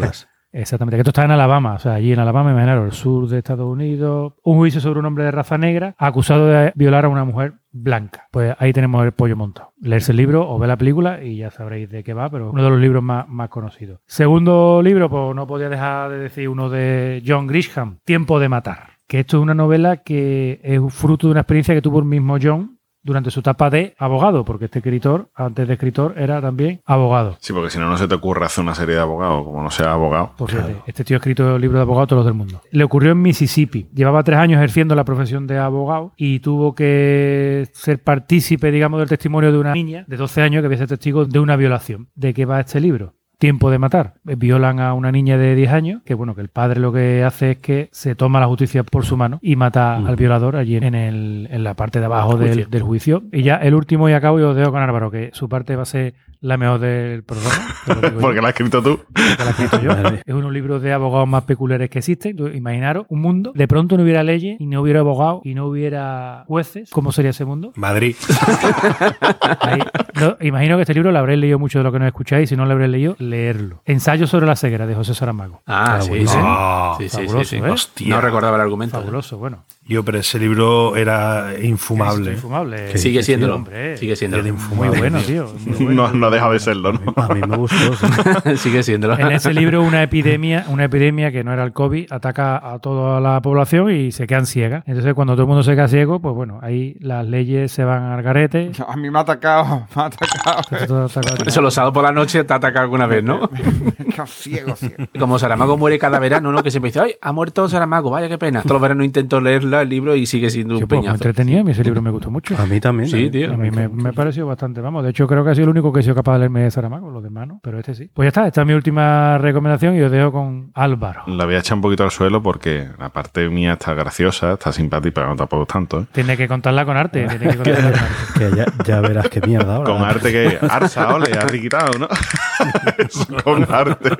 Exactamente, que esto está en Alabama, o sea, allí en Alabama, imaginaros, el sur de Estados Unidos, un juicio sobre un hombre de raza negra acusado de violar a una mujer blanca. Pues ahí tenemos el pollo montado. Leerse el libro o ver la película y ya sabréis de qué va, pero uno de los libros más, más conocidos. Segundo libro, pues no podía dejar de decir uno de John Grisham, Tiempo de matar. Que esto es una novela que es fruto de una experiencia que tuvo el mismo John durante su etapa de abogado, porque este escritor, antes de escritor, era también abogado. Sí, porque si no, no se te ocurre hacer una serie de abogados, como no sea abogado. Pues fíjate, este tío ha escrito libros de abogado todos los del mundo. Le ocurrió en Mississippi. Llevaba tres años ejerciendo la profesión de abogado y tuvo que ser partícipe, digamos, del testimonio de una niña de 12 años que había sido testigo de una violación. ¿De qué va este libro? Tiempo de matar. Violan a una niña de 10 años, que bueno, que el padre lo que hace es que se toma la justicia por su mano y mata Mm. al violador allí en, el, en la parte de abajo Del del, juicio. del juicio. Y ya el último y acabo y os dejo con Álvaro, que su parte va a ser la mejor del programa. Porque la has escrito tú. que la he escrito yo. Es uno de los libros de abogados más peculiares que existen. Tú Imaginaros un mundo, de pronto no hubiera leyes y no hubiera abogados y no hubiera jueces. ¿Cómo sería ese mundo? Madrid. Ahí- no, imagino que este libro lo habréis leído mucho de lo que nos escucháis. y Si no lo habréis leído, leerlo. Ensayo sobre la ceguera de José Saramago. Ah, Ah, sí, sí. Sí, sí, sí, fabuloso, sí. ¿eh? Hostia. No recordaba el argumento. Fabuloso, bueno. Yo, pero ese libro era infumable. Es infumable. Que Sigue hombre. Sigue siéndolo. Era Muy infumable. bueno, tío. muy bueno. No, no deja de serlo, ¿no? A mí me gustó. sí. Sigue siéndolo. En ese libro una epidemia, una epidemia que no era el COVID, ataca a toda la población y se quedan ciegas. Entonces cuando todo el mundo se queda ciego, pues bueno, ahí las leyes se van al garete. A mí me ha atacado, me ha atacado. Eso los sábados por la noche te ataca alguna vez, ¿no? Me ciego, ciego. Como Saramago muere cada verano, ¿no? Que siempre dice, ¡ay, ha muerto Saramago! Vaya, qué pena. Todos los veranos intento leerla, el libro, y sigue siendo un Yo, pues, me peñazo. entretenido, a mí ese libro me gustó mucho. A mí también. Sí, tío. A mí me, me pareció bastante, vamos. De hecho, creo que ha sido el único que he sido capaz de leerme de Saramago, los demás no, pero este sí. Pues ya está, esta es mi última recomendación y os dejo con Álvaro. La voy a echar un poquito al suelo porque la parte mía está graciosa, está simpática, pero no tampoco tanto. ¿eh? Tiene que contarla con arte. Tiene que contarla con arte. Que ya, ya verás qué mierda ahora. Con arte que. Arsa, ole, has quitado, ¿no? Con arte.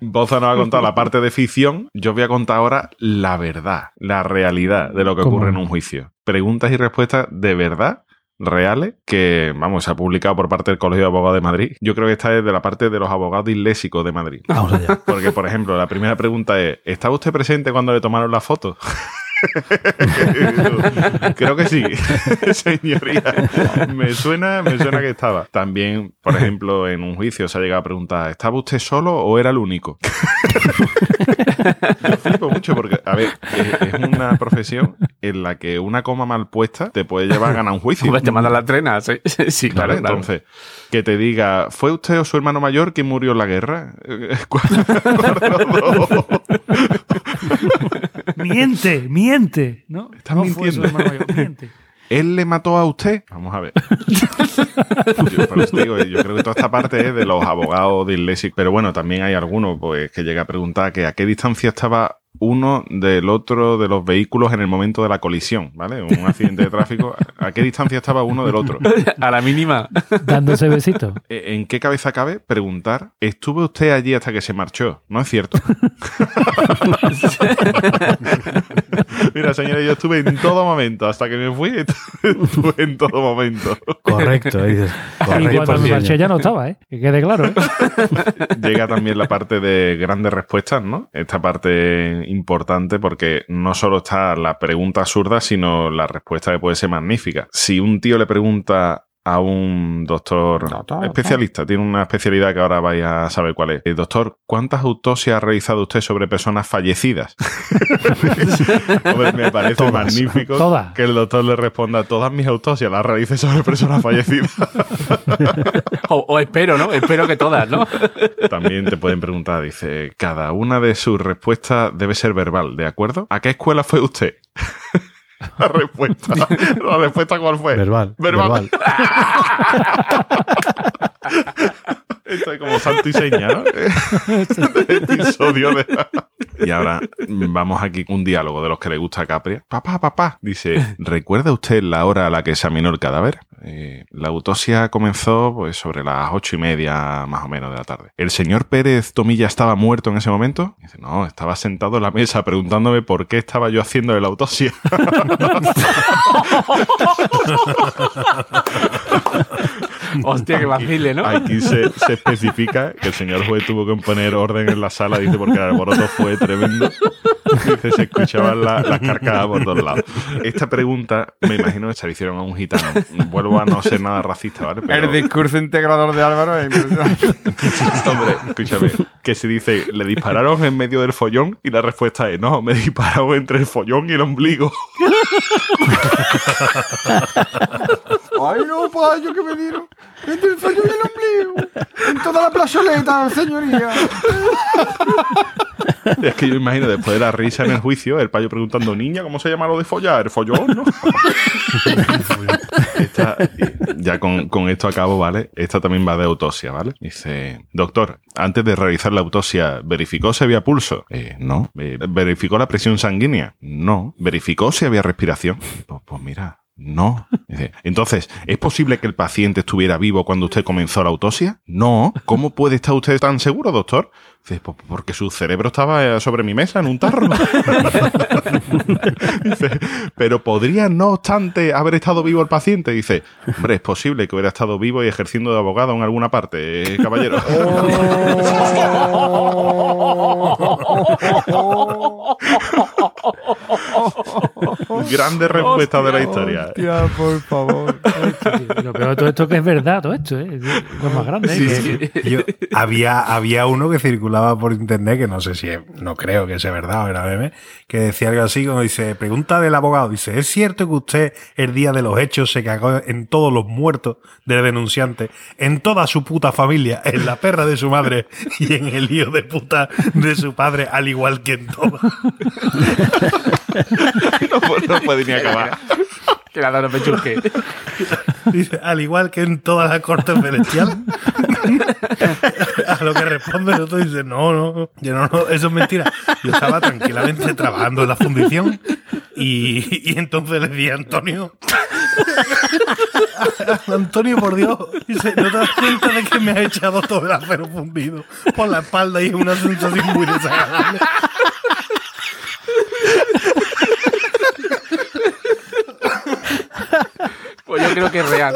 Boza nos ha contado la parte de ficción. Yo voy a contar ahora la verdad, la realidad de lo que ¿Cómo? ocurre en un juicio. Preguntas y respuestas de verdad reales que, vamos, se ha publicado por parte del Colegio de Abogados de Madrid. Yo creo que esta es de la parte de los abogados disléxicos de Madrid. Vamos allá. Porque, por ejemplo, la primera pregunta es, ¿estaba usted presente cuando le tomaron la foto? Creo que sí, señoría. Me suena, me suena que estaba. También, por ejemplo, en un juicio se ha llegado a preguntar, ¿estaba usted solo o era el único? Yo flipo mucho porque, a ver, es, es una profesión en la que una coma mal puesta te puede llevar a ganar un juicio. Hombre, te manda la trena. Sí, sí claro, Vale, claro. entonces, que te diga, ¿fue usted o su hermano mayor quien murió en la guerra? Eh, ¿Cuál- cuál de? Miente, miente. ¿no? Estás No fue su mintiendo. hermano mayor, miente. ¿Él le mató a usted? Vamos a ver. yo, digo, yo creo que toda esta parte es de los abogados disléxicos. Pero bueno, también hay algunos pues, que llega a preguntar que a qué distancia estaba uno del otro de los vehículos en el momento de la colisión, ¿vale? Un accidente de tráfico. ¿A qué distancia estaba uno del otro? A la mínima. Dándose besitos. Eh, ¿En qué cabeza cabe preguntar, ¿estuvo usted allí hasta que se marchó? No es cierto. Mira, señores, yo estuve en todo momento. Hasta que me fui, estuve en todo momento. Correcto. Y cuando me marché ya no estaba, ¿eh? Que quede claro, ¿eh? Llega también la parte de grandes respuestas, ¿no? Esta parte importante porque no solo está la pregunta absurda, sino la respuesta que puede ser magnífica. Si un tío le pregunta a un doctor, Doctor, especialista, tiene una especialidad que ahora vais a saber cuál es. Eh, doctor, ¿cuántas autopsias ha realizado usted sobre personas fallecidas? Hombre, me parece Todas. magnífico Todas. que el doctor le responda, todas mis autopsias las realicé sobre personas fallecidas. O, o espero, ¿no? Espero que todas, ¿no? También te pueden preguntar, dice, cada una de sus respuestas debe ser verbal, ¿de acuerdo? ¿A qué escuela fue usted? La respuesta. ¿La respuesta cuál fue? Verbal. Verbal. verbal. Esto es como santo y seña, ¿no? Este episodio de... Y ahora vamos aquí un diálogo de los que le gusta a Capria. Papá, papá. Dice, ¿recuerda usted la hora a la que examinó el cadáver? Eh, la autopsia comenzó pues sobre las ocho y media más o menos de la tarde. ¿El señor Pérez Tomilla estaba muerto en ese momento? Dice, no, estaba sentado en la mesa preguntándome por qué estaba yo haciendo la autopsia. Hostia, que vacile, ¿no? Aquí se, se especifica que el señor juez tuvo que poner orden en la sala, dice, porque el alboroto fue tremendo. Dice, se escuchaban la- las carcajadas por todos lados. Esta pregunta, me imagino que se la hicieron a un gitano. Vuelvo a no ser nada racista, ¿vale? Pero- El discurso integrador de Álvaro es impresionante. Hombre, escúchame, que se dice, le dispararon en medio del follón y la respuesta es, no, me dispararon entre el follón y el ombligo. Ay, no, payo, que me dieron. Entre el fallo y el ombligo. En toda la plazoleta, señoría. Es que yo imagino, después de la risa en el juicio, el payo preguntando, niña, ¿cómo se llama lo de follar? El follón, ¿no? Esta- ya con, con esto acabo, ¿vale? Esta también va de autopsia, ¿vale? Dice, doctor, antes de realizar la autopsia, ¿verificó si había pulso? Eh, no. Eh, ¿Verificó la presión sanguínea? No. ¿Verificó si había respiración? Pues, pues mira, no. Entonces, ¿es posible que el paciente estuviera vivo cuando usted comenzó la autopsia? No. ¿Cómo puede estar usted tan seguro, doctor? Dice, "Pues porque su cerebro estaba eh, sobre mi mesa en un tarro. Dice, pero podría, no obstante, haber estado vivo el paciente. Dice, hombre, es posible que hubiera estado vivo y ejerciendo de abogado en alguna parte, eh, caballero. Grande respuesta de la historia. Hostia, por favor. Lo peor de todo esto que es verdad, todo esto, ¿eh? Lo más grande. ¿eh? Yo- había, había uno que circulaba por internet, que no sé si, es- no creo que sea verdad o era meme, que decía algo así, como dice, pregunta del abogado, dice, ¿es cierto que usted el día de los hechos se cagó en todos los muertos del denunciante, en toda su puta familia, en la perra de su madre y en el lío de puta de su padre, al igual que en todo? No, no puede ni acabar. Que la dado pechusque. Dice, al igual que en toda la corte celestial. A lo que responde el otro dice, no, no, yo no, no, eso es mentira. Yo estaba tranquilamente trabajando en la fundición y, y entonces le dije a Antonio, Antonio, por Dios, dice, ¿no te das cuenta de que me ha echado todo el acero fundido por la espalda y es una sensación muy desagradable? Pues yo creo que es real.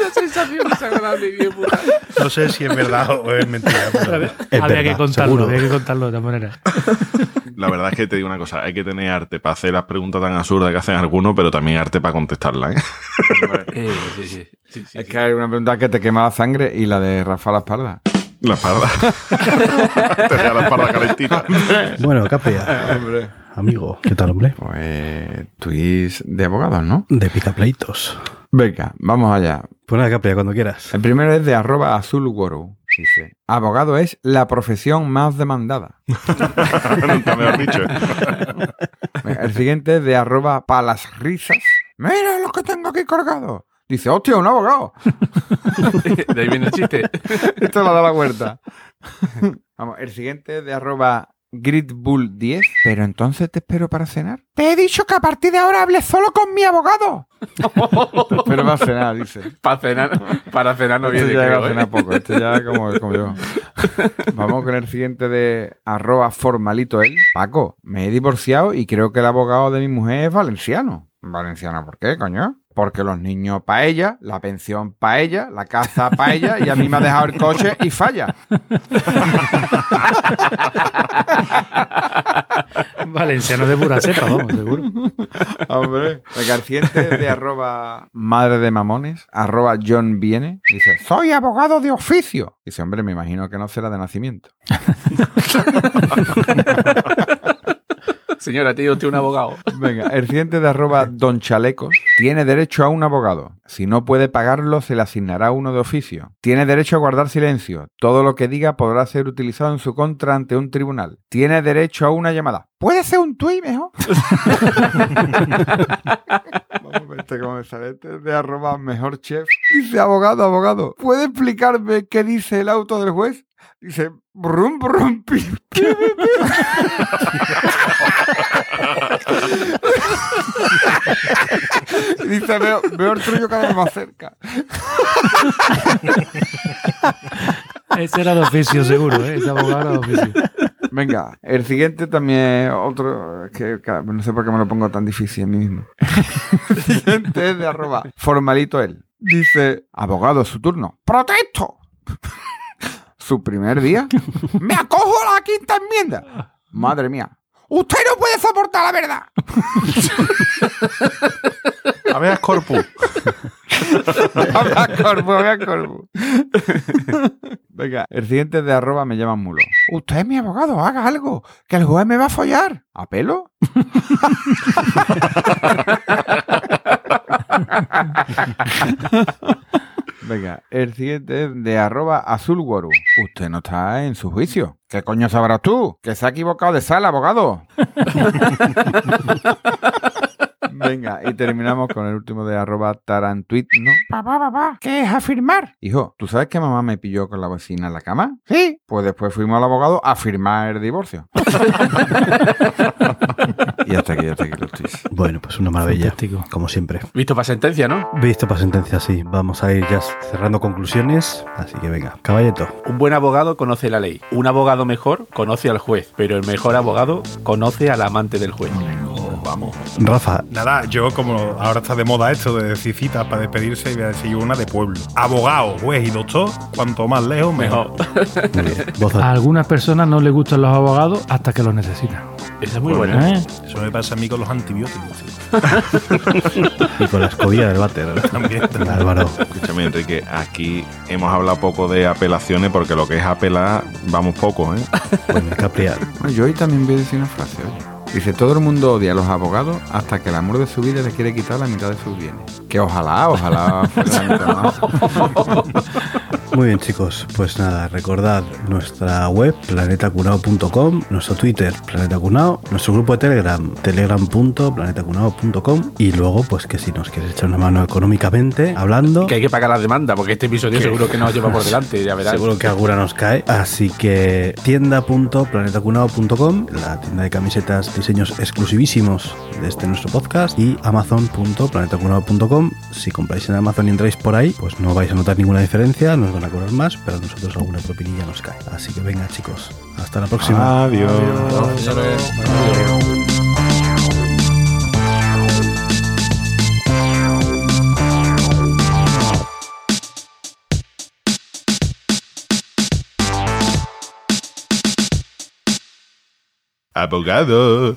Una sensación desagradable, hijo de puta. No sé si es verdad o es mentira. pero- Es había verdad, que contarlo, seguro. había que contarlo de todas maneras. La verdad es que te digo una cosa, hay que tener arte para hacer las preguntas tan absurdas que hacen algunos, pero también arte para contestarlas. ¿eh? Eh, sí, sí, sí, sí, Es que hay una pregunta que te quema la sangre y la de Rafa la espalda. La espalda. te deja la espalda calentita. Bueno, Capria, Hombre. Amigo, ¿qué tal, hombre? Pues tuís de abogados, ¿no? De picapleitos. Venga, vamos allá. Pues nada, Capria, cuando quieras. El primero es de arroba azulguru. Dice, abogado es la profesión más demandada. Nunca mejor dicho. Venga, El siguiente es de arroba palasrisas. Mira lo que tengo aquí colgado. Dice, hostia, un abogado. De ahí viene el chiste. Esto lo da la vuelta. Vamos, el siguiente es de arroba gridbull10. Pero entonces te espero para cenar. Te he dicho que a partir de ahora hables solo con mi abogado. te espero para cenar, dice. Para cenar, para cenar no Este viene, ya creo, va a ¿eh? cenar poco, este ya como, como yo. Vamos con el siguiente de arroba formalito él. Paco, me he divorciado y creo que el abogado de mi mujer es valenciano. ¿Valenciano por qué, coño? Porque los niños para ella, la pensión para ella, la casa para ella y a mí me ha dejado el coche y falla. Valenciano de pura cepa, vamos, seguro. Hombre. Es de arroba madre de mamones, arroba John Viene. Dice, soy abogado de oficio. Dice, hombre, me imagino que no será de nacimiento. Señora, tío, usted un abogado. Venga, el siguiente de arroba Don Chalecos tiene derecho a un abogado. Si no puede pagarlo, se le asignará uno de oficio. Tiene derecho a guardar silencio. Todo lo que diga podrá ser utilizado en su contra ante un tribunal. Tiene derecho a una llamada. ¿Puede ser un tuit mejor? Vamos a ver este cómo me sale. Este es de arroba mejor chef. Dice, abogado, abogado, ¿puede explicarme qué dice el auto del juez? Dice, brum, brum, pi, pi, pi, pi. Dice, veo, veo el tuyo cada vez más cerca. Ese era de oficio, seguro, ¿eh? Ese abogado era de oficio. Venga, el siguiente también es otro. Que, claro, no sé por qué me lo pongo tan difícil a mí mismo. el siguiente es de arroba formalito él. Dice: Abogado, su turno. ¡Protesto! Su primer día. ¡Me acojo a la quinta enmienda! Madre mía. ¡Usted no puede soportar la verdad! Habeas corpus. Habeas corpus, habeas corpus. Venga, el siguiente de arroba me llaman mulo. Usted es mi abogado, haga algo, que el juez me va a follar. ¿A pelo? Venga, el siguiente es de arroba azulguaru. Usted no está en su juicio. ¿Qué coño sabrás tú? Que se ha equivocado de sala, abogado. Venga, y terminamos con el último de arroba tarantuit, ¿no? Papá, papá, ¿qué es afirmar? Hijo, ¿tú sabes que mamá me pilló con la vecina en la cama? Sí. Pues después fuimos al abogado a firmar el divorcio. y hasta aquí, hasta aquí los tweets. Bueno, pues una maravilla. Fantástico. Como siempre. Visto para sentencia, ¿no? Visto para sentencia, sí. Vamos a ir ya cerrando conclusiones. Así que venga, caballeto. Un buen abogado conoce la ley. Un abogado mejor conoce al juez. Pero el mejor abogado conoce al amante del juez. Vamos. Rafa, Nada, yo como ahora está de moda esto de decir citas para despedirse, y voy a decir una de pueblo. Abogado, juez y doctor, cuanto más lejos, mejor. A algunas personas no les gustan los abogados hasta que los necesitan. Esa es muy buena. ¿Eh? Eso me pasa a mí con los antibióticos. y con la escobilla del váter. También. Álvaro. Escúchame, Enrique, aquí hemos hablado poco de apelaciones porque lo que es apelar, vamos poco, ¿eh? Bueno, hay que. Bueno, yo hoy también voy a decir una frase, oye. Dice, todo el mundo odia a los abogados hasta que el amor de su vida le quiere quitar la mitad de sus bienes. Que ojalá, ojalá fuera la mitad más. Muy bien, chicos. Pues nada, recordad nuestra web, planetacunao.com, nuestro Twitter, planetacunao, nuestro grupo de Telegram, telegram.planetacunao.com y luego, pues que si nos quieres echar una mano económicamente, hablando, Que hay que pagar la demanda, porque este episodio seguro que nos lleva por delante, ya verás. seguro que alguna nos cae. Así que tienda.planetacunao.com, la tienda de camisetas, diseños exclusivísimos de este nuestro podcast y amazon.planetacunao.com. Si compráis en Amazon y entráis por ahí, pues no vais a notar ninguna diferencia, nos van a cobrar más, pero a nosotros alguna propinilla nos cae. Así que venga, chicos, hasta la próxima. Adiós. Abogado.